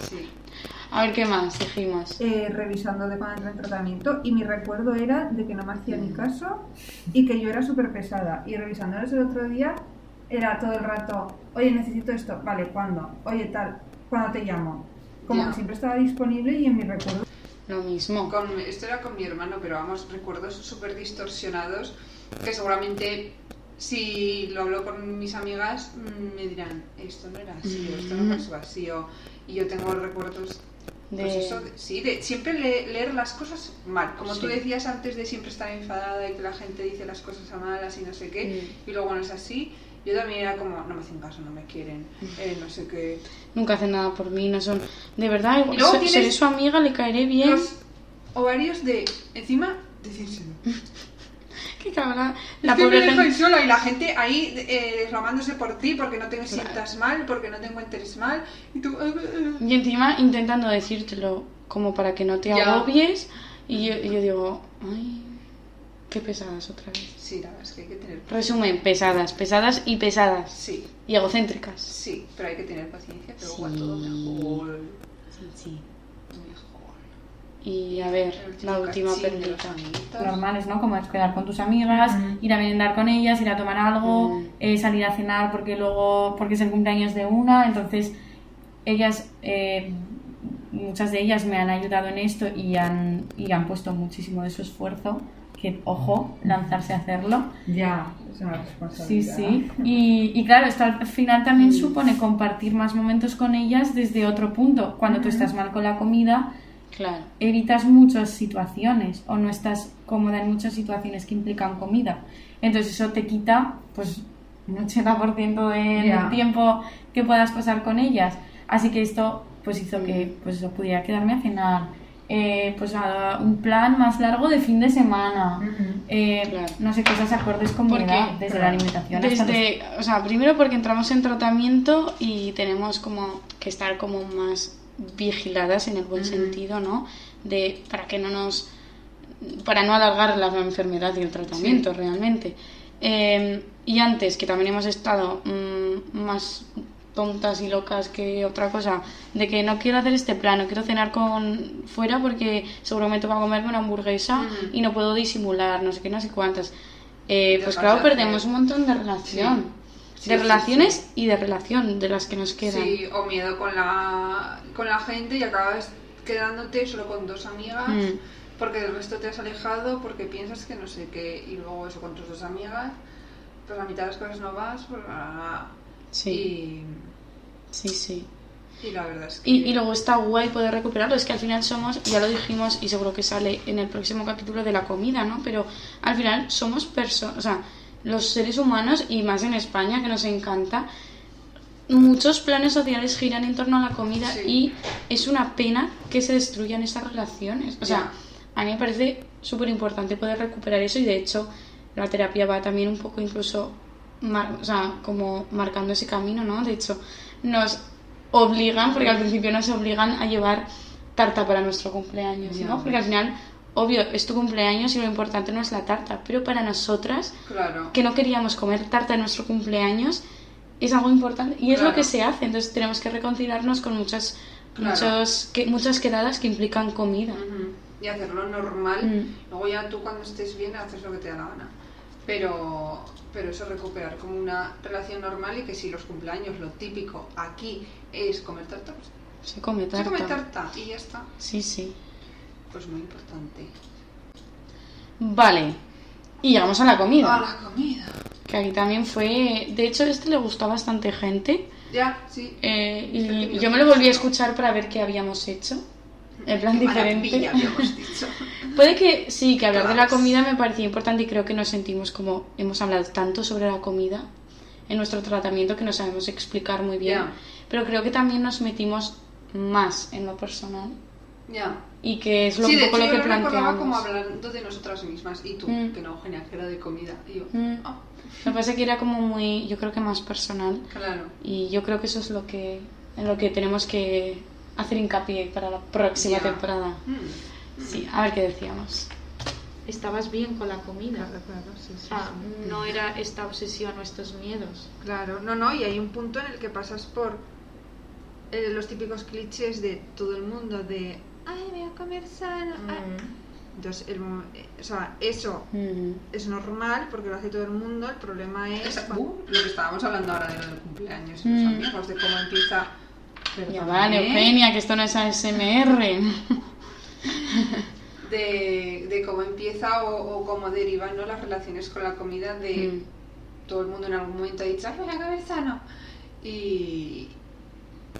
Sí. A ver qué más dijimos. eh, revisando de cuando entré en tratamiento y mi recuerdo era de que no me hacía ni caso y que yo era súper pesada. Y revisándolos el otro día era todo el rato, oye, necesito esto, vale, ¿cuándo? Oye, tal, ¿cuándo te llamo? Como Ya. que siempre estaba disponible y en mi recuerdo Lo mismo. Con, esto era con mi hermano, pero vamos, recuerdos súper distorsionados que seguramente si lo hablo con mis amigas mm, me dirán, esto no era así, o esto no pasó así, o, y yo tengo recuerdos... Pues De- eso, de- sí, de siempre le- leer las cosas mal. Como tú Sí. decías antes de siempre estar enfadada y que la gente dice las cosas a malas y no sé qué, Mm. y luego no es así. Yo también era como, no me hacen caso, no me quieren, eh, no sé qué. Nunca hacen nada por mí, no son... De verdad, igual, luego tienes seré su amiga, le caeré bien. Los ovarios de, encima, decírselo. Qué cabrón. La La pobre dejo ahí gente... sola y la gente ahí eh, reclamándose por ti porque no te sientas mal, porque no te encuentres mal. Y tú. eh, eh, Y encima intentando decírtelo como para que no te Ya. agobies. Y yo, y yo digo, ay, qué pesadas otra vez. Sí, la verdad es que hay que tener. Resumen, pesadas, pesadas y pesadas. Sí, Y egocéntricas. sí, pero hay que tener paciencia, pero Sí. igual todo mejor. Sí, sí. Mejor. Y a ver, la última perlita. amiguitos. normales, ¿no? Como es quedar con tus amigas, Ujú. ir a merendar con ellas, ir a tomar algo, Mm. eh, salir a cenar porque luego, porque es el cumpleaños de una, entonces ellas, eh, muchas de ellas me han ayudado en esto y han, y han puesto muchísimo de su esfuerzo, que ojo, lanzarse a hacerlo. ya es una Sí, responsabilidad. sí. Y, y claro, esto al final también supone compartir más momentos con ellas desde otro punto. Cuando tú estás mal con la comida, Claro. evitas muchas situaciones o no estás cómoda en muchas situaciones que implican comida. Entonces eso te quita pues un 80% del Ya. tiempo que puedas pasar con ellas. Así que esto pues hizo que pues eso pudiera quedarme a cenar. Eh, pues a un plan más largo de fin de semana. Eh, Claro. No sé, cosas acordes con mi Porque, edad, desde la alimentación hasta los- Desde, o sea, primero porque entramos en tratamiento y tenemos como que estar como más vigiladas en el buen sentido, ¿no? De para que no nos para no alargar la enfermedad y el tratamiento realmente. Eh, y antes, que también hemos estado mm, más tontas y locas que otra cosa, de que no quiero hacer este plan, no quiero cenar con fuera porque seguro me toca comerme una hamburguesa y no puedo disimular, no sé qué, no sé cuántas. Eh, pues claro, perdemos un montón de relación. Sí, de sí, relaciones sí. y de relación de las que nos quedan. Sí, o miedo con la, con la gente y acabas quedándote solo con dos amigas Mm. porque del resto te has alejado porque piensas que no sé qué y luego eso con tus dos amigas pues la mitad de las cosas no vas pues, ah, Sí, sí, sí. y, la verdad es que Y, y luego está guay poder recuperarlo. Es que al final somos, ya lo dijimos y seguro que sale en el próximo capítulo de la comida, ¿no? Pero al final somos personas, o sea, los seres humanos y más en España que nos encanta. Muchos planes sociales giran en torno a la comida Sí. y es una pena que se destruyan esas relaciones. O sea, a mí me parece súper importante poder recuperar eso y de hecho la terapia va también un poco incluso, mar- o sea, como marcando ese camino, ¿no? De hecho, nos obligan, porque al principio nos obligan a llevar tarta para nuestro cumpleaños. ¿no? Porque al final, obvio, es tu cumpleaños y lo importante no es la tarta, pero para nosotras, claro que no queríamos comer tarta en nuestro cumpleaños, es algo importante y es lo que se hace, entonces tenemos que reconciliarnos con muchas, Claro. muchos, que, muchas quedadas que implican comida. Y hacerlo normal Mm. luego ya tú cuando estés bien haces lo que te da la gana pero pero eso recuperar como una relación normal y que si los cumpleaños lo típico aquí es comer tarta pues Se come se tarta. come tarta y ya está Sí, sí. pues muy importante Vale. Y llegamos a la comida. a la comida Que aquí también fue. De hecho, este le gustó a bastante gente. ya sí eh, Este y yo me lo volví a escuchar para ver qué habíamos hecho. En plan Qué diferente. habíamos dicho. Puede que sí, que hablar de la comida me parecía importante y creo que nos sentimos como hemos hablado tanto sobre la comida en nuestro tratamiento que no sabemos explicar muy bien. Ya. pero creo que también nos metimos más en lo personal Ya. y que es lo, sí, un de poco hecho, lo que yo recordaba como planteamos. hablando de nosotras mismas. Y tú, Mm. que no, Eugenia, que era de comida. Y yo, Mm. ah, Me parece que era como muy, yo creo que más personal claro. y yo creo que eso es lo que en lo que tenemos que hacer hincapié para la próxima Ya. temporada. Mm. Sí, a ver qué decíamos. Estabas bien con la comida. Claro, claro, sí, sí, sea, sí. no era esta obsesión o estos miedos. Claro, no, no, y hay un punto en el que pasas por eh, los típicos clichés de todo el mundo de, ay, voy a comer sano. ay". Mm. Entonces, el eh, o sea, eso Mm. es normal porque lo hace todo el mundo, el problema es Esa- uh, lo que estábamos hablando ahora de lo del cumpleaños Mm. los amigos, de cómo empieza. Ya vale. Eugenia, que esto no es ASMR. de, de cómo empieza o, o cómo derivan ¿no? las relaciones con la comida de Mm. todo el mundo en algún momento ha dicho, "Ay, voy a comer sano. Y,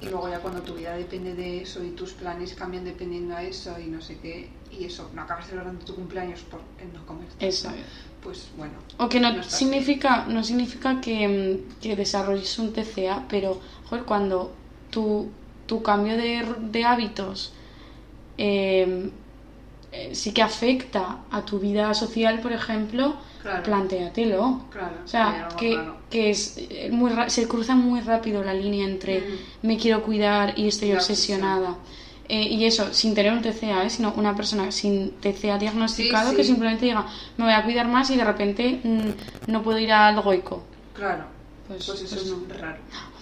y luego ya cuando tu vida depende de eso y tus planes cambian dependiendo a eso y no sé qué, y eso, no acabas celebrando tu cumpleaños por el no comer. Eso. Pues bueno. O que no, No significa, no significa que, que desarrolles un TCA, pero joder, cuando tu, tu cambio de, de hábitos eh, eh, sí que afecta a tu vida social, por ejemplo, Claro. plantéatelo. Claro, O sea, que, que es eh, muy se cruza muy rápido la línea entre Mm. me quiero cuidar y estoy obsesionada. Eh, y eso, sin tener un TCA, ¿eh? sino una persona sin TCA diagnosticado Sí, que simplemente diga, me voy a cuidar más y de repente mm, no puedo ir al goico. Claro. Pues, Pues, eso pues es raro.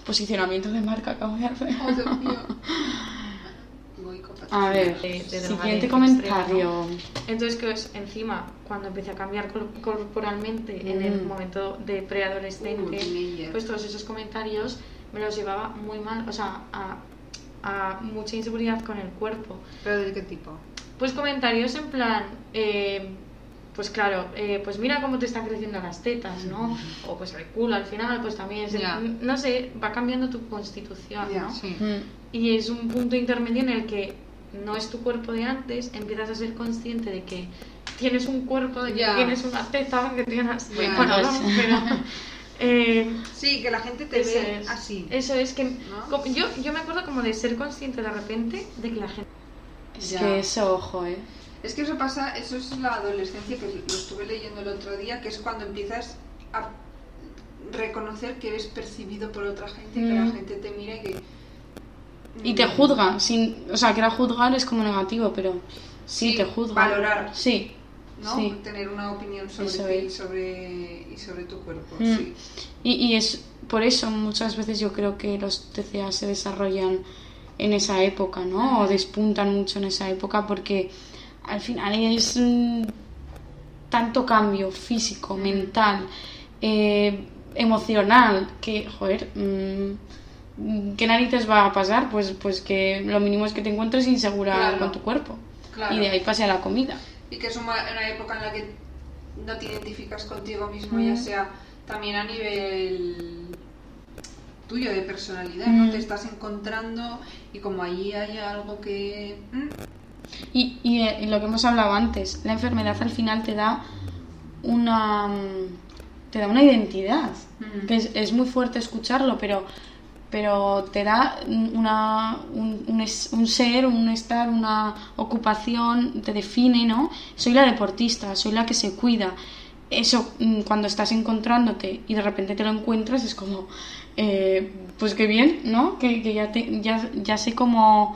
Posicionamiento de marca acabo de hacer. Oh, Dios mío. Goico, A ver, De- de siguiente comentario. Entonces, que es, encima, cuando empecé a cambiar cor- corporalmente en el Mm. momento de Uh, preadolescente, teenager. pues todos esos comentarios me los llevaba muy mal, o sea, a, a mucha inseguridad con el cuerpo. ¿Pero de qué tipo? Pues comentarios en plan, eh, pues claro, eh, pues mira cómo te están creciendo las tetas, ¿no? O pues el culo al final, pues también, es- Ya. no sé, va cambiando tu constitución, ¿no? sí. Mm, Y es un punto intermedio en el que no es tu cuerpo de antes, empiezas a ser consciente de que tienes un cuerpo, de que tienes una teta, que tienes... Bueno, no, pero... eh, Sí, que la gente te ve es, así. Eso es que... ¿No? como- yo, yo me acuerdo como de ser consciente de repente de que la gente... Es que eso, ojo, ¿eh? Es que eso pasa, eso es la adolescencia que lo estuve leyendo el otro día, que es cuando empiezas a reconocer que eres percibido por otra gente, que la Mm. gente te mira y que... Y te Mm, juzga, sin, o sea, que era juzgar es como negativo, pero sí, Sí, te juzga. valorar. Sí, ¿no? sí. Tener una opinión sobre Eso ti y sobre, y sobre tu cuerpo, Mm. sí. Y, y es por eso muchas veces yo creo que los TCA se desarrollan en esa época, ¿no? O despuntan mucho en esa época porque al final es mm, tanto cambio físico, mental, eh, emocional, que, joder, mm, ¿qué narices va a pasar? Pues, pues que lo mínimo es que te encuentres insegura Claro. con tu cuerpo. Claro. Y de ahí pase a la comida. Y que es una, una época en la que no te identificas contigo mismo, Mm. ya sea también a nivel tuyo de personalidad, ¿no? Mm. Te estás encontrando y como allí hay algo que... ¿Mm? Y, y, eh, y lo que hemos hablado antes, la enfermedad al final te da una mm, te da una identidad. Mm. Que es, es muy fuerte escucharlo, pero pero te da una, un, un es- un ser, un estar, una ocupación, te define, ¿no? Soy la deportista, soy la que se cuida. Eso, mm, cuando estás encontrándote y de repente te lo encuentras, es como, eh, pues qué bien, ¿no? Que, que ya, te, ya, ya sé cómo,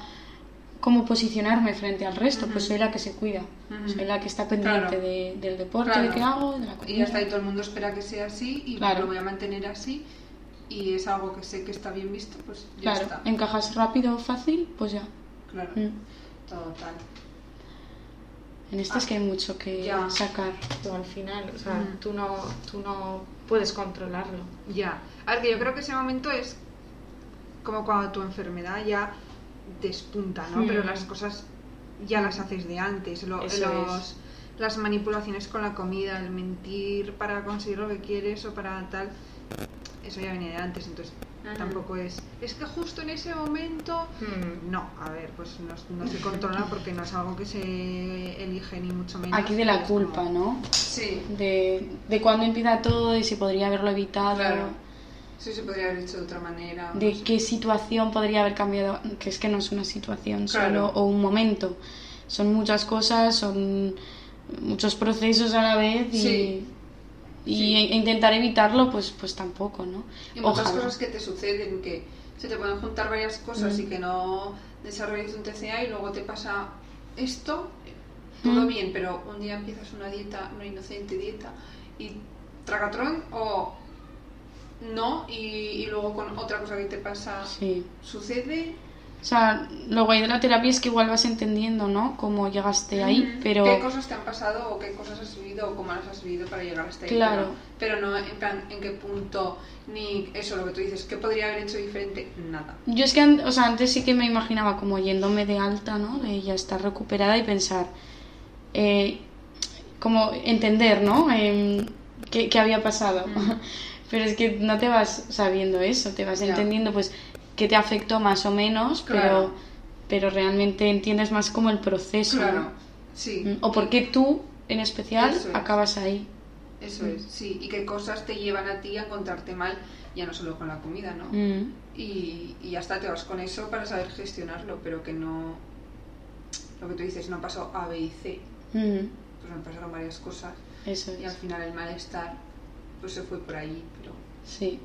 cómo posicionarme frente al resto, pues soy la que se cuida, Ujú. soy la que está pendiente Claro. de- del deporte Claro. de que hago, de la Y comida. ya está, y todo el mundo espera que sea así y Claro. lo voy a mantener así y es algo que sé que está bien visto, pues ya Claro, está. encajas rápido o fácil, pues ya. Claro, Mm. total. En este es que hay mucho que Ya. sacar. Tú al final, o sea, Mm. tú, no, tú no puedes controlarlo. Ya. A ver, que yo creo que ese momento es como cuando tu enfermedad ya despunta, ¿no? Hmm. Pero las cosas ya las haces de antes. Lo- Eso los- Las manipulaciones con la comida, el mentir para conseguir lo que quieres o para tal. Eso ya venía de antes, entonces Ajá. tampoco es. Es que justo en ese momento. Mm. No, a ver, pues no, no se controla porque no es algo que se elige ni mucho menos. Aquí de la como- culpa, ¿no? Sí, De, de cuándo empieza todo y si podría haberlo evitado. Claro. Sí, se podría haber hecho de otra manera. de no sé. qué situación podría haber cambiado, que es que no es una situación Claro. solo o un momento, son muchas cosas, son muchos procesos a la vez y, Sí. y Sí. e- intentar evitarlo pues pues tampoco, ¿no? Y muchas Ojalá. cosas que te suceden, que se te pueden juntar varias cosas Mm. y que no desarrolles un TCA y luego te pasa esto, todo Mm. bien, pero un día empiezas una dieta, una inocente dieta, y tragatrón o no, y, y luego con otra cosa que te pasa Sí. sucede. O sea, lo guay de la terapia es que igual vas entendiendo, ¿no? Cómo llegaste ahí, pero ¿Qué cosas te han pasado o qué cosas has vivido o cómo las has vivido para llegar hasta ahí? Claro. Pero, pero no en plan en qué punto, ni eso, lo que tú dices, ¿qué podría haber hecho diferente? Nada. Yo es que, o sea, antes sí que me imaginaba como yéndome de alta, ¿no? De ya estar recuperada y pensar, eh, como entender, ¿no? Em, qué, qué había pasado. Pero es que no te vas sabiendo eso, te vas entendiendo, pues, qué te afectó más o menos, Claro. pero, pero realmente entiendes más como el proceso. ¿no? Claro, sí. Mm, O por qué tú, en especial, es. acabas ahí. Eso es, sí. Y qué cosas te llevan a ti a encontrarte mal, ya no solo con la comida, ¿no? Mm, Y, y ya está, te vas con eso para saber gestionarlo, pero que no. Lo que tú dices, no pasó A, B y C. mm, Pues me pasaron varias cosas. eso Y al es. final el malestar, pues se fue por ahí, pero Sí.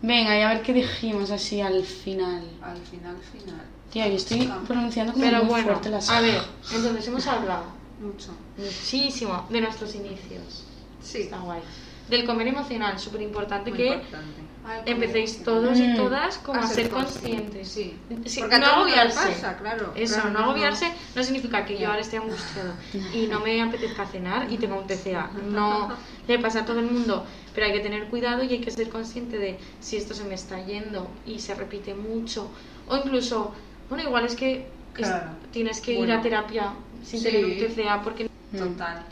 Venga, y a ver qué dijimos así al final. al final, final. Tía, yo estoy Ah, pronunciando como Pero muy bueno, fuerte las a ver, entonces hemos hablado Mucho. muchísimo de nuestros inicios. Sí, Está guay. Del comer emocional, súper importante muy que importante. Empecéis todos y Mm. todas como a, A ser ser conscientes. Sí. Sí, Porque no agobiarse. pasa, claro. Eso, Claro, no agobiarse no significa que yo ahora esté angustiado y no me apetezca cenar y tengo un TCA. No le pasa a todo el mundo, pero hay que tener cuidado y hay que ser consciente de si esto se me está yendo y se repite mucho. O incluso, bueno, igual es que es- tienes que ir a terapia sin Sí. tener un TCA porque Total.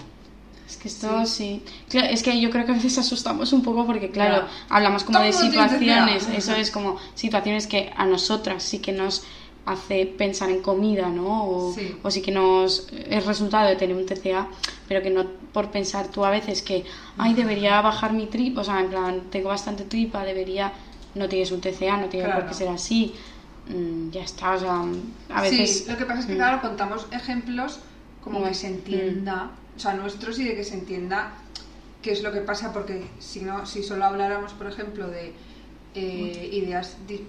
Es que esto sí. Claro, es que yo creo que a veces asustamos un poco porque, claro, hablamos como de situaciones, eso es como situaciones que a nosotras sí que nos hace pensar en comida, ¿no? O Sí. o sí que nos es resultado de tener un TCA, pero que no por pensar tú a veces que, ay, debería bajar mi tripa, o sea, en plan, tengo bastante tripa, debería, no tienes un TCA, no tiene por Claro. qué ser así. Mm, ya está, o sea, a veces... Sí, lo que pasa es que, Mm. claro, contamos ejemplos como que Mm. se entienda, o sea, nuestros y de que se entienda qué es lo que pasa, porque si no, si solo habláramos, por ejemplo, de eh, ideas, di-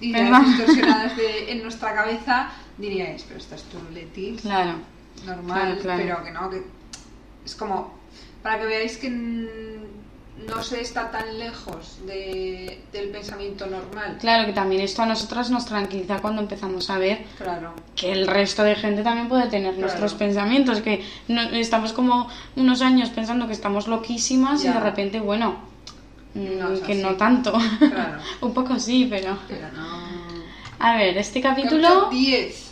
ideas distorsionadas de- en nuestra cabeza, diríais, pero esta es tu Leti, Claro. normal, claro, claro. pero que no, que es como para que veáis que no se está tan lejos de- del pensamiento normal. Claro que también esto a nosotras nos tranquiliza cuando empezamos a ver Claro. que el resto de gente también puede tener Claro. nuestros pensamientos, que no- estamos como unos años pensando que estamos loquísimas y de repente, bueno, mm, No que así. no tanto. Claro. Un poco sí, pero... Pero no. A ver, este capítulo... Capítulo 10.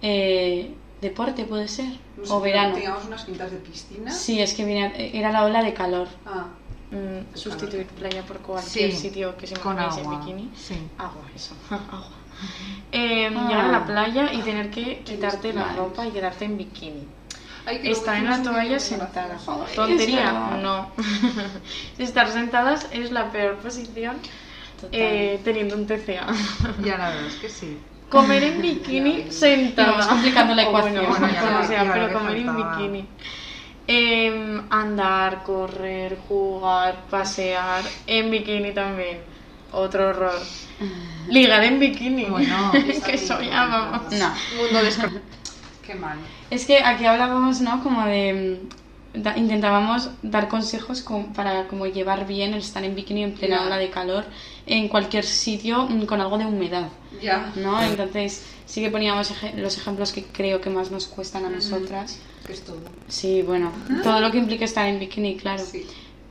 eh, deporte puede ser, o verano. Teníamos unas pintas de piscina. Sí, es que era la ola de calor. Ah, mm, sustituir playa por cualquier Sí, sitio que se imagine en bikini. Sí. Agua, eso, agua. Eh, Ah. Llegar a la playa y tener que quitarte la ropa y quedarte en bikini. Estar en la toalla sentada. Tontería, no. Estar sentadas es la peor posición eh, teniendo un TCA. Ya la verdad es que sí. Comer en bikini sentada. Complicando la ecuación. Bueno, Bueno, ya sea, pero comer en bikini. Em, andar, correr, jugar, pasear en bikini también. Otro horror. Ligar en bikini. Bueno, es que eso ya vamos. No. Mundo desconocido. Qué mal. Es que aquí hablábamos, ¿no? Como de... da- intentábamos dar consejos com- para como llevar bien el estar en bikini en plena Ya. ola de calor en cualquier sitio mm, con algo de humedad. ¿no? Entonces sí que poníamos eje- los ejemplos que creo que más nos cuestan a nosotras. Que es todo. Sí, bueno, todo lo que implica estar en bikini, claro. Sí.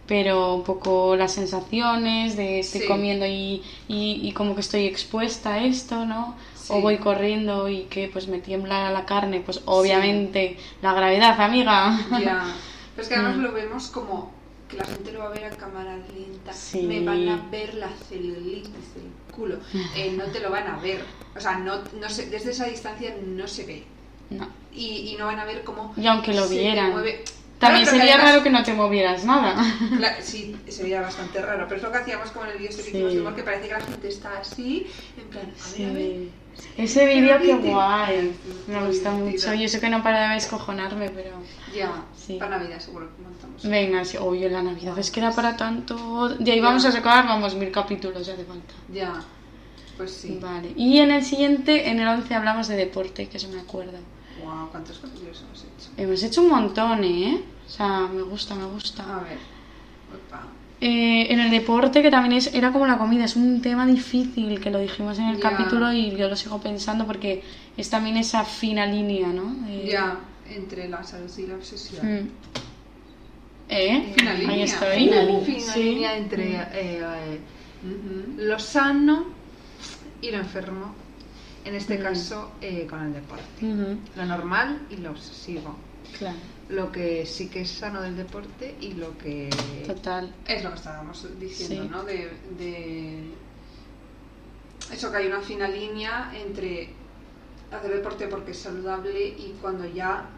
Pero un poco las sensaciones de estoy Sí. comiendo y, y, y como que estoy expuesta a esto, ¿no? Sí. O voy corriendo y que pues me tiembla la carne, pues obviamente la gravedad, amiga. Ya. Pero es que además Mm. lo vemos como que la gente lo va a ver a cámara lenta. Sí. Me van a ver la celulitis del culo. Eh, no te lo van a ver. O sea, no, no se- desde esa distancia no se ve. No. Y, y no van a ver cómo. Y aunque lo vieran. mueve. También Claro, sería además- raro que no te movieras nada. Cla- sí, sería bastante raro, pero es lo que hacíamos como en el vídeo este que Sí. hicimos que parece que la gente está así, en plan, a ver, a ver. Ese vídeo, qué guay. Me gusta mucho. Yo sé que no para de descojonarme, pero. Ya, Sí. para Navidad seguro que montamos. Venga, sí, obvio, la Navidad es que era para tanto. De ahí vamos a sacar, vamos, mil capítulos, ya hace falta. Ya, pues sí. Vale. Y en el siguiente, en el 11, hablamos de deporte, que se me acuerda. Wow, ¿cuántos capítulos hemos hecho? Hemos hecho un montón, ¿eh? O sea, me gusta, me gusta. A ver, opa. Eh, en el deporte, que también es, era como la comida, es un tema difícil, que lo dijimos en el capítulo y yo lo sigo pensando porque es también esa fina línea, ¿no? De- Ya, entre la salud y la obsesión. Mm. ¿Eh? Fina línea. Ahí estoy. Fina Sí. línea entre eh, eh, lo sano y lo enfermo. En este Mm. caso, eh, con el deporte. Lo normal y lo obsesivo. Claro, Lo que sí que es sano del deporte y lo que total. es lo que estábamos diciendo, Sí. ¿no? De, de eso que hay una fina línea entre hacer deporte porque es saludable y cuando ya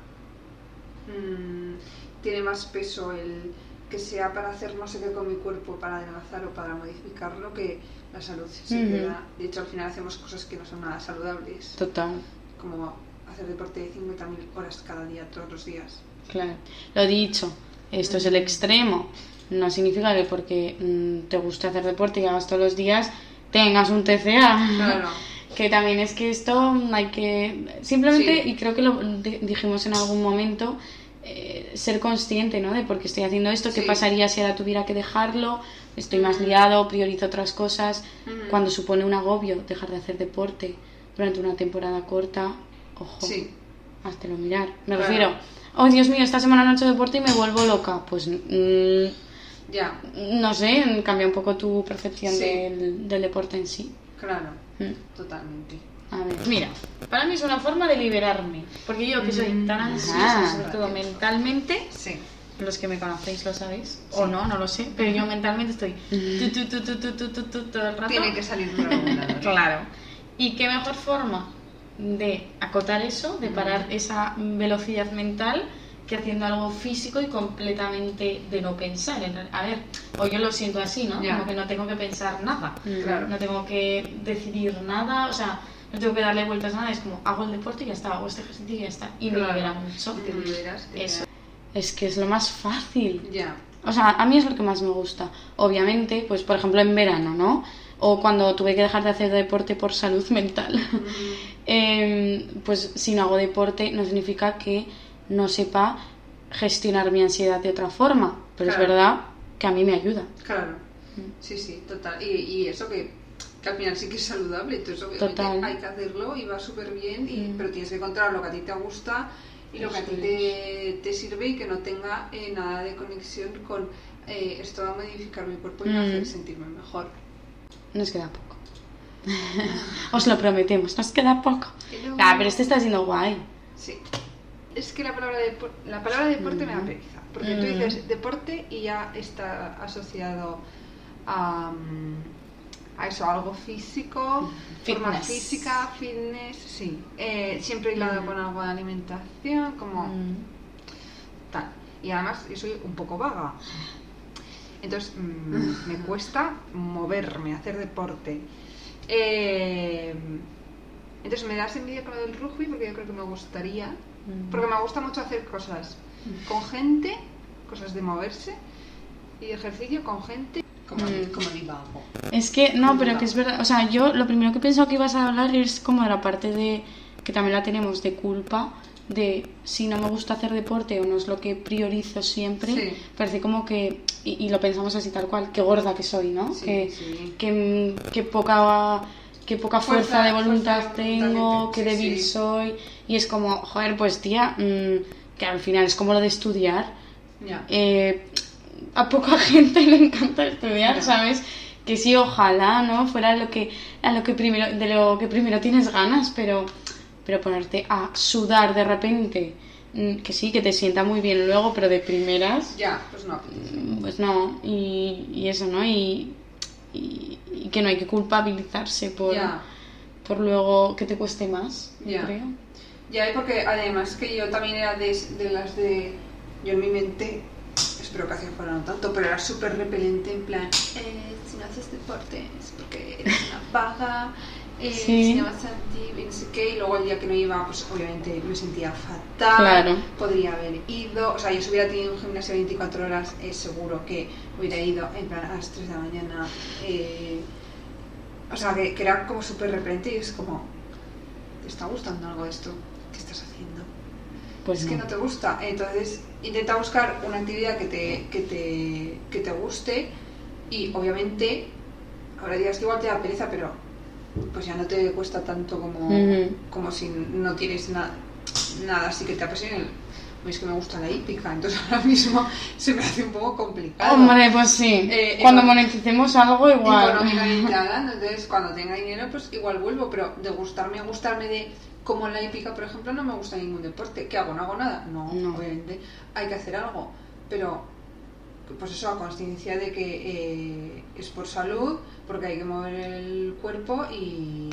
mm, tiene más peso el que sea para hacer no sé qué con mi cuerpo, para adelgazar o para modificarlo, que la salud se Ujú. queda. De hecho, al final hacemos cosas que no son nada saludables, Total. como hacer deporte de 50.000 horas cada día, todos los días. Claro, lo dicho, esto es el extremo. No significa que porque mm, te guste hacer deporte y hagas todos los días tengas un TCA. Claro. Que también es que esto hay que. Simplemente, Sí. y creo que lo di- dijimos en algún momento, eh, ser consciente, ¿no? De por qué estoy haciendo esto, qué pasaría si ahora tuviera que dejarlo, estoy más liado, priorizo otras cosas. Cuando supone un agobio dejar de hacer deporte durante una temporada corta, ojo Sí, háztelo mirar. Me Claro. refiero, oh Dios mío, esta semana no he hecho deporte y me vuelvo loca. Pues ya. No sé, cambia un poco tu percepción del, del, deporte en sí. Claro, totalmente. A ver, mira, para mí es una forma de liberarme, porque yo que soy tan ansiosa, sobre todo mentalmente, sí. los que me conocéis lo sabéis, o no, no lo sé, pero yo mentalmente estoy tu, tu, tu, todo el rato. Tiene que salir por algún lado. claro. ¿Y qué mejor forma de acotar eso, de parar esa velocidad mental, que haciendo algo físico y completamente de no pensar? A ver, o yo lo siento así, ¿no? Ya. Como que no tengo que pensar nada. Claro. No tengo que decidir nada, o sea, no tengo que darle vueltas a nada. Es como, hago el deporte y ya está, hago este ejercicio y ya está. Y me Claro. libera mucho. Te liberas. te Eso. Es que es lo más fácil. liberas. Ya. O sea, a mí es lo que más me gusta. Obviamente, pues por ejemplo en verano, ¿no? O cuando tuve que dejar de hacer deporte por salud mental. Em, pues si no hago deporte no significa que no sepa gestionar mi ansiedad de otra forma. Pero Claro. es verdad que a mí me ayuda. Claro. Sí, sí, total. Y, y eso que, que al final sí que es saludable. Entonces, obviamente Total. hay que hacerlo y va súper bien. Y, Mm. Pero tienes que encontrar lo que a ti te gusta y lo que a ti te, te sirve y que no tenga eh, nada de conexión con eh, esto va a modificar mi cuerpo y me va a hacer Mm. sentirme mejor. Nos queda poco. Os lo prometemos, nos queda poco. Ah, pero este está siendo guay. Sí. Es que la palabra, la palabra deporte me da pereza. Porque tú Mm. dices deporte y ya está asociado a, mm, a eso, algo físico, forma física, fitness, sí. Eh, siempre hilado Mm. con algo de alimentación, como Mm. tal. Y además yo soy un poco vaga. Entonces mm, me cuesta moverme, hacer deporte. Eh, entonces me das envidia con lo del rugby porque yo creo que me gustaría. Mm. Porque me gusta mucho hacer cosas con gente, cosas de moverse y ejercicio con gente como, Mm. como mi. Es que, no, pero que es verdad, o sea, yo lo primero que he pensado que ibas a hablar es como de la parte de, que también la tenemos de culpa, de si no me gusta hacer deporte o no es lo que priorizo siempre, Sí. parece como que, y, y lo pensamos así tal cual, qué gorda que soy, ¿no? Sí, que, sí. que, que poca que poca fuerza, Fuerza- de voluntad fuerza tengo, que sí, débil soy, y es como, joder, pues tía, mm, que al final es como lo de estudiar, Ya. eh, a poca gente le encanta estudiar. ¿sabes? Que sí, ojalá, ¿no? Fuera lo que, a lo que primero, de lo que primero tienes ganas, pero, pero ponerte a sudar de repente, mm, que sí, que te sienta muy bien luego, pero de primeras, Ya, pues no. mm, pues no, y, y eso, ¿no? Y, y, y que no hay que culpabilizarse por, Ya. por luego que te cueste más, yo Ya. creo. Ya, y porque además que yo también era de, de las de yo en mi mente, espero que hacia afuera no tanto, pero era súper repelente en plan, eh, si no haces deporte es porque eres una vaga, eh, Sí. si no vas a ti, y no sé qué, y luego el día que no iba, pues obviamente me sentía fatal, Claro. podría haber ido, o sea, yo si hubiera tenido un gimnasio 24 horas, es seguro que hubiera ido en plan a las 3 de la mañana, eh, o sea, que, que era como súper repelente y es como, ¿te está gustando algo esto? ¿Qué estás haciendo? Pues es que no. te gusta. Entonces, intenta buscar una actividad que te, que te, que te guste y obviamente, ahora digas que igual te da pereza, pero pues ya no te cuesta tanto como, como si no tienes na- nada así que te apasione. Es que me gusta la hípica, entonces ahora mismo se me hace un poco complicado. Hombre, pues sí. Eh, Cuando econ- moneticemos algo, igual. Económicamente hablando, entonces cuando tenga dinero, pues igual vuelvo, pero de gustarme a gustarme de como en la hípica, por ejemplo, no me gusta ningún deporte. ¿Qué hago? ¿No hago nada? No, No. obviamente hay que hacer algo, pero pues eso, a conciencia de que eh, es por salud, porque hay que mover el cuerpo y,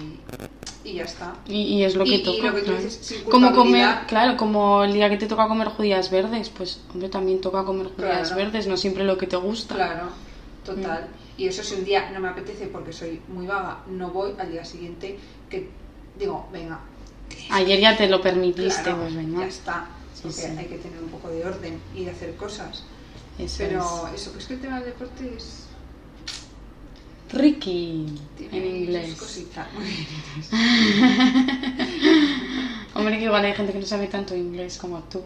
y ya está. Y, y es lo que Y- y toca. lo que tú dices, sin como comer, claro, como el día que te toca comer judías verdes, pues hombre, también toca comer judías Claro. verdes, no siempre lo que te gusta. Claro, total. Y eso si un día no me apetece porque soy muy vaga, no voy al día siguiente que digo, venga, Ayer ya te lo permitiste, Claro, pues venga. ya está. Sí, Porque sí. hay que tener un poco de orden y de hacer cosas. Eso Pero eso, pues que el tema del deporte es. es. Ricky, tiene en inglés. cositas. Hombre, que igual hay gente que no sabe tanto inglés como tú.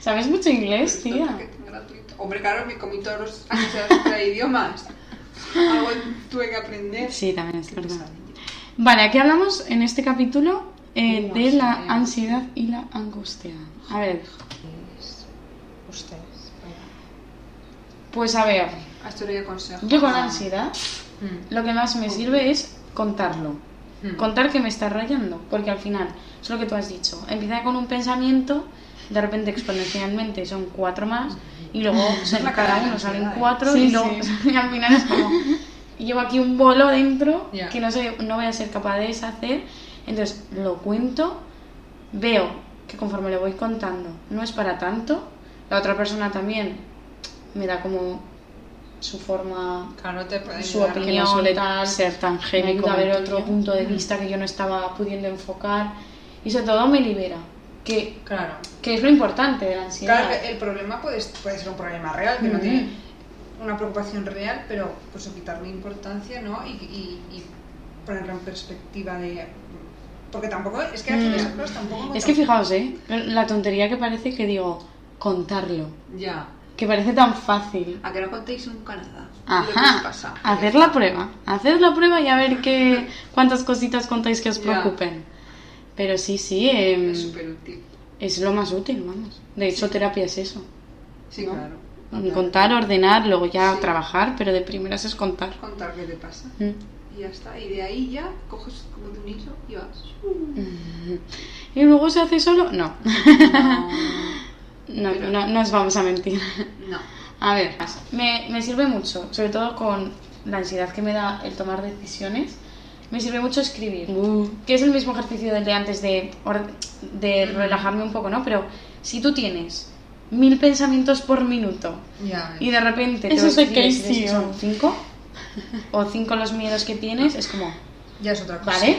¿Sabes mucho inglés, tía? Hombre, claro, me comí todos los años de idiomas. Algo tuve que aprender. Sí, también es verdad. Vale, aquí hablamos en este capítulo eh, de la ansiedad y la angustia. A ver, Ustedes. pues a ver, le consejo. yo con la ansiedad Mm. lo que más me sirve es contarlo. Mm. Contar que me está rayando, porque al final, es lo que tú has dicho, empieza con un pensamiento, de repente exponencialmente son cuatro más, y luego cada uno salen cuatro, Sí, y luego sí. y al final es como, llevo aquí un bolo dentro Ya. que no, sé, no voy a ser capaz de deshacer, entonces lo cuento, veo que conforme lo voy contando no es para tanto, la otra persona también me da como su forma Claro, no te su opinión Que no suele tal, ser tan me heavy como ver otro tuyo. punto de vista que yo no estaba pudiendo enfocar y sobre todo me libera, que, Claro. que es lo importante de la ansiedad. Claro, el problema puede, puede ser un problema real, que no Ujú. tiene una preocupación real, pero pues quitarle importancia, ¿no? Y, y- y ponerlo en perspectiva de... Porque tampoco, es que hacer Mm. esas cosas tampoco... Es que fijaos, ¿eh? La tontería que parece que digo, contarlo, Ya. que parece tan fácil. A que no contéis nunca nada. Ajá, pasa. hacer la prueba, hacer la prueba y a ver qué, cuántas cositas contáis que os Ya. preocupen. Pero sí, sí, em, Es súper útil. es lo más útil, vamos. De hecho, terapia es eso. Sí, ¿no? claro. Contar, ordenar, luego ya Sí. trabajar, pero de primeras es contar. Contar qué te pasa. Mm. Y ya está. Y de ahí ya coges como de un hilo y vas. ¿Y luego se hace solo? No. No. No, Pero- no, no os vamos a mentir. no. A ver, me, me sirve mucho, sobre todo con la ansiedad que me da el tomar decisiones, me sirve mucho escribir, que es el mismo ejercicio del de antes de, or- de relajarme un poco, ¿no? Pero si tú tienes mil pensamientos por minuto Ya. y de repente Eso es te decides Casey, que son cinco, o cinco los miedos que tienes, es como, Ya es otra cosa. ¿vale?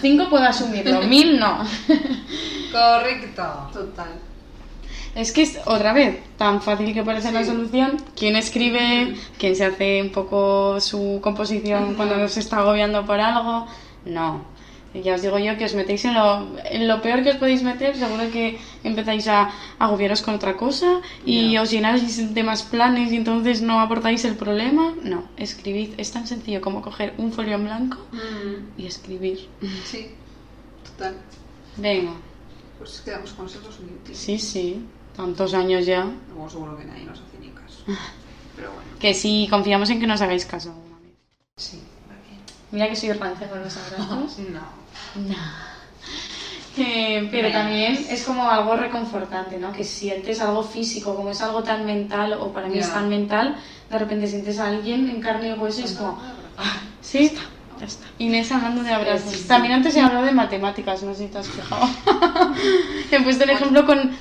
Cinco puedo asumirlo, mil no. Correcto. Total. Es que es otra vez tan fácil que parece la Sí. solución. ¿Quién escribe? ¿Quién se hace un poco su composición cuando se está agobiando por algo? No. Ya os digo yo que os metéis en lo, en lo peor que os podéis meter, seguro que empezáis a agobiaros con otra cosa y os llenáis de más planes y entonces no abordáis el problema. No, escribid. Es tan sencillo como coger un folio en blanco Mm, y escribir. sí. Total. Venga. Pues quedamos consejos muy útiles. Sí, sí. Tantos años ya. Luego seguro que nadie nos hace ni caso. Pero bueno. Que sí, confiamos en que nos hagáis caso alguna vez. Sí, va bien. Mira que soy rancia con los abrazos. No. no. Eh, pero también es como algo reconfortante, ¿no? Que sientes algo físico, como es algo tan mental, o para mí es tan mental, de repente sientes a alguien en carne y hueso y es como, ah, sí, Ya está. Inés hablando de abrazos. Sí. También antes he hablado de matemáticas, no sé si te has fijado. he puesto el ejemplo con.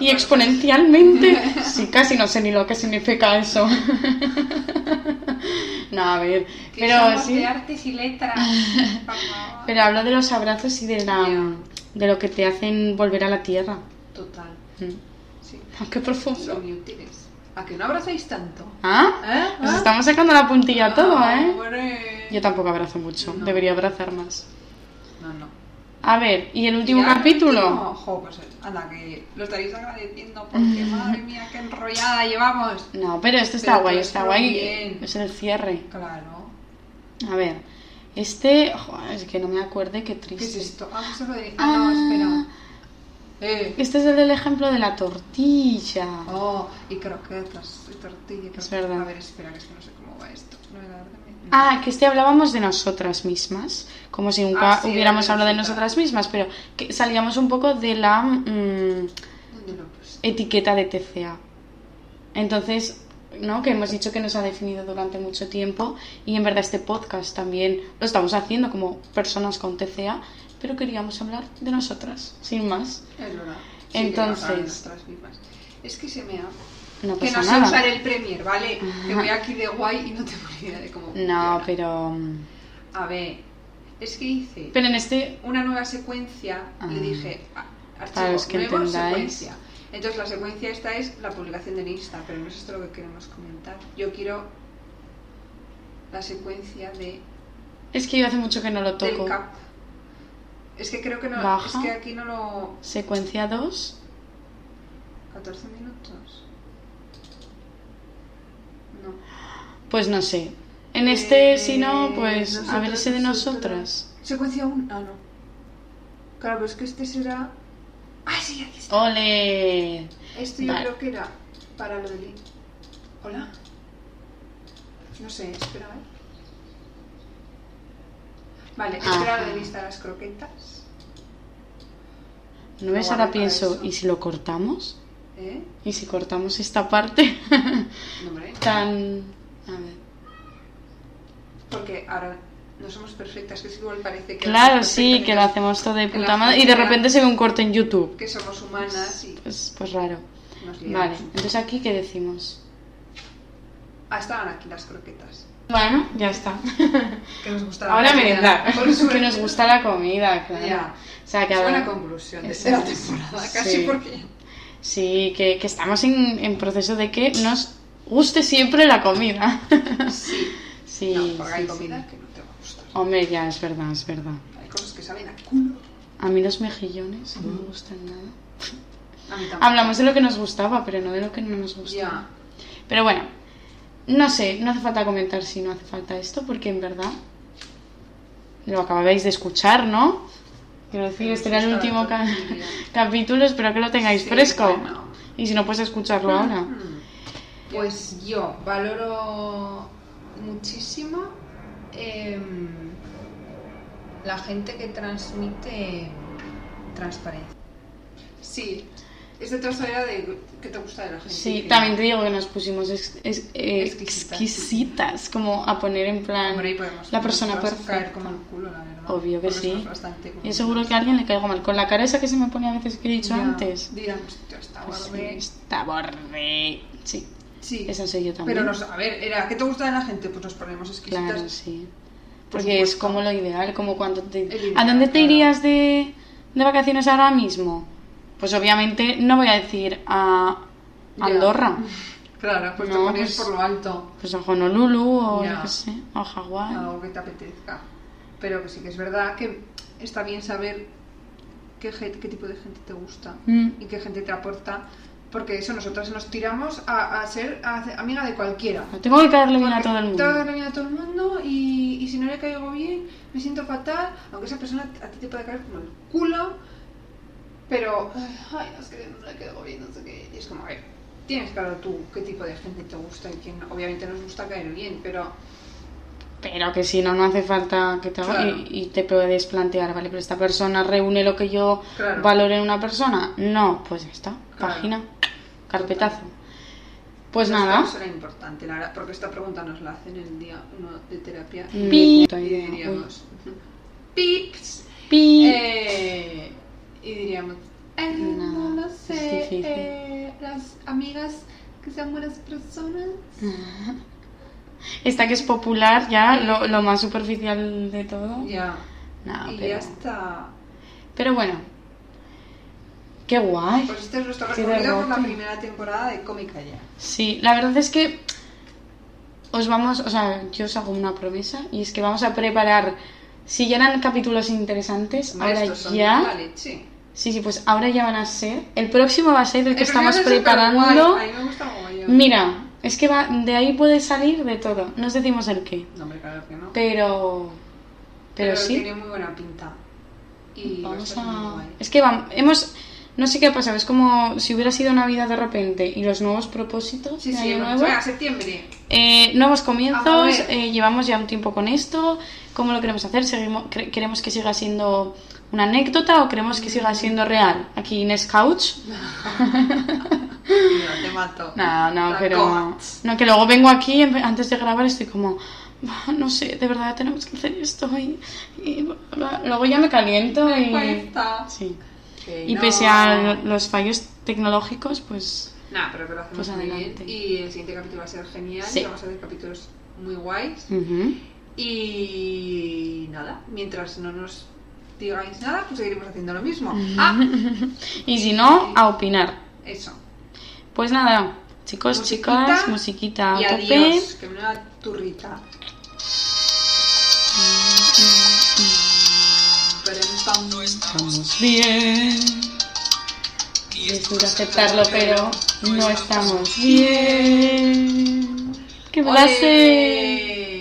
Y exponencialmente. Sí, casi no sé ni lo que significa eso. no, a ver. Pero sí. de artes y letras. Pero hablo de los abrazos y de la. De lo que te hacen volver a la tierra. Total. Mm. Sí. Qué profundo. Son útiles. ¿A que no abrazáis tanto? ¿Ah? ¿Eh? Nos ¿Ah? estamos sacando la puntilla todo, Ah, ¿eh? hombre. Yo tampoco abrazo mucho. No. Debería abrazar más. No, no. A ver, ¿y el último ¿Y ya el capítulo? último? Jo, pues anda, que lo estaréis agradeciendo porque madre mía, qué enrollada llevamos. No, pero este está Pero guay, todo está guay. bien. Es el cierre. Claro. A ver, este. joder, es que no me acuerde, qué ¿Qué es triste. esto? Ah, eso lo de. Ah, no, espera. Eh. Este es el del ejemplo de la tortilla. Oh, y croquetas, y tortilla. Es croquetas. verdad. A ver, espera, que es que no sé cómo va esto. No la verdad Ah, que este hablábamos de nosotras mismas, como si nunca Ah, sí, hubiéramos hablado de nosotras. mismas, pero que salíamos un poco de la mm, etiqueta de TCA. Entonces, ¿no? Que hemos dicho que nos ha definido durante mucho tiempo y en verdad este podcast también lo estamos haciendo como personas con TCA, pero queríamos hablar de nosotras, sin más. Es verdad. Entonces- nuestras mismas. Es que se me ha. No que no sé nada. usar el Premier, ¿vale? Que voy aquí de guay y no tengo ni idea de cómo. No, funciona. pero... mm, A ver, es que hice Pero en este... una nueva secuencia, Ah. le dije, archivo, Para los que nuevo, entendáis. secuencia. Entonces la secuencia esta es la publicación del Insta, pero no es esto lo que queremos comentar. Yo quiero la secuencia de Es que yo hace mucho que no lo del toco. cap. Es que creo que no, Baja. es que aquí no lo... Secuencia 2. 14 minutos. No. Pues no sé. En este, Eh, si no, pues a ver ese de nosotras. nosotras. Secuencia 1. Ah, no. Claro, pero es que este será. ¡Ah, sí! Aquí está. ¡Ole! Esto yo Vale. creo que era para lo del. Hola. No sé, espera, ¿eh? Vale, lo Ajá. de lista las croquetas. ¿No ves? Ahora pienso, eso. ¿y si lo cortamos? ¿Eh? ¿Y si cortamos esta parte No, tan... A ver. Porque ahora no somos perfectas, que es igual parece que. Claro, sí, que lo hacemos todo de puta madre y de repente se ve un corte en YouTube. Que somos humanas y Pues, pues raro. nos. Vale, entonces aquí, ¿qué decimos? Ah, estaban aquí las croquetas. Bueno, ya está. Que nos. Ahora la comida. merendar. Que nos gusta la comida, claro. Ya. O sea, que Es buena ahora- conclusión de la temporada, Sí. casi porque. Sí, que, que estamos en, en proceso de que nos guste siempre la comida. Sí. Sí, no, porque hay sí, comida sí. que no te va a gustar. Hombre, ya, es verdad, es verdad. Hay cosas que saben a culo. A mí los mejillones no me gustan nada. A mí. Hablamos de lo que nos gustaba, pero no de lo que no nos gustaba. Ya. Pero bueno, no sé, no hace falta comentar si no hace falta esto, porque en verdad lo acabáis de escuchar, ¿no? Quiero decir, este era el último ca- capítulo, espero que lo tengáis Sí, fresco. bueno. Y si no, puedes escucharlo ahora. Mm. Pues yo valoro muchísimo em, la gente que transmite transparencia. Sí, es de trasera de que te gusta de la gente. Sí, también te digo que nos pusimos ex- ex- eh, Exquisitas. exquisitas, como a poner en plan Hombre, la persona perfecta. como el culo, la verdad. Obvio que sí. somos bastante Y seguro que a alguien le caigo mal. Con la cara esa que se me pone a veces que he dicho Ya, antes. Dirán, está Pues sí, borde. está borde. Sí, Sí, esa soy yo también. pero nos, a ver, era, ¿qué te gusta de la gente? Pues nos ponemos exquisitas. Claro, sí. Por Porque es como lo ideal, como cuando te... Ideal, ¿A dónde te claro. irías de, de vacaciones ahora mismo? Pues obviamente no voy a decir a. Andorra, Claro, pues No, te pones pues- por lo alto. pues a Honolulu o yo qué sé, o a Hawái. algo que te apetezca. Pero que sí que es verdad que está bien saber qué, gen- qué tipo de gente te gusta Mm. y qué gente te aporta. Porque eso, nosotras nos tiramos a, a ser a amiga de cualquiera. Tengo que caerle bien a todo el Tengo que mundo. darle bien a todo el mundo y, y si no le caigo bien, me siento fatal. Aunque esa persona a ti te puede caer como el culo. Pero, ay, es que no le caigo bien, no sé qué. Y es como, a ver, tienes claro tú qué tipo de gente te gusta y quién no. Obviamente nos gusta caer bien, pero Pero que si no, no hace falta que te haga- Claro. y, y te puedes plantear, vale, pero esta persona reúne lo que yo Claro. valoro en una persona. No, pues ya está, Claro. página, carpetazo. Pues nada. dos era importante, la verdad, porque esta pregunta nos la hacen el día uno de terapia. Ni puta Y diríamos, pips. Pi. Eh, y diríamos, eh, no, No, lo sé, eh, las amigas que sean buenas personas. Esta que es popular, ya lo, lo más superficial de todo. Ya. No, y pero, ya está. pero bueno. Qué guay. Pues este es nuestro recorrido por la primera temporada de Cómica Ya. Sí, la verdad es que os vamos, o sea, yo os hago una promesa y es que vamos a preparar, si ya eran capítulos interesantes, ahora ya, la leche. Sí, sí, pues ahora ya van a ser, el próximo va a ser el que El estamos es preparando. A mí me gusta. Mira, es que va, de ahí puede salir de todo, no os decimos el qué, No, hombre, claro que no. pero, pero, sí. tiene muy buena pinta. Y Vamos a... Es que vamos, hemos... No sé qué ha pasado, es como si hubiera sido Navidad de repente y los nuevos propósitos Sí, de sí, año nuevo. a septiembre. Eh, nuevos comienzos, ver. eh, llevamos ya un tiempo con esto. ¿Cómo lo queremos hacer? Seguimos, ¿Queremos que siga siendo una anécdota o queremos que siga siendo real? Aquí Inés Couch. Mira, te mato. No, no, La pero. No, que luego vengo aquí antes de grabar estoy como. "Bah, No sé, de verdad tenemos que hacer esto y, y bla". luego ya me caliento Me y. cuesta. Sí. Que Y no. pese a los fallos tecnológicos, pues. Nah, pero que lo hacemos Pues muy adelante. bien. Y el siguiente capítulo va a ser genial. Sí. y Vamos a hacer capítulos muy guays. Y nada, mientras no nos digáis nada, pues seguiremos haciendo lo mismo. Ah, Y si no, a opinar. eso. Pues nada, chicos, Musiquita chicas, musiquita Y tope. adiós, que me da turrita. Pam. Estamos bien. Es duro aceptarlo, pero no estamos bien. ¡Qué frase!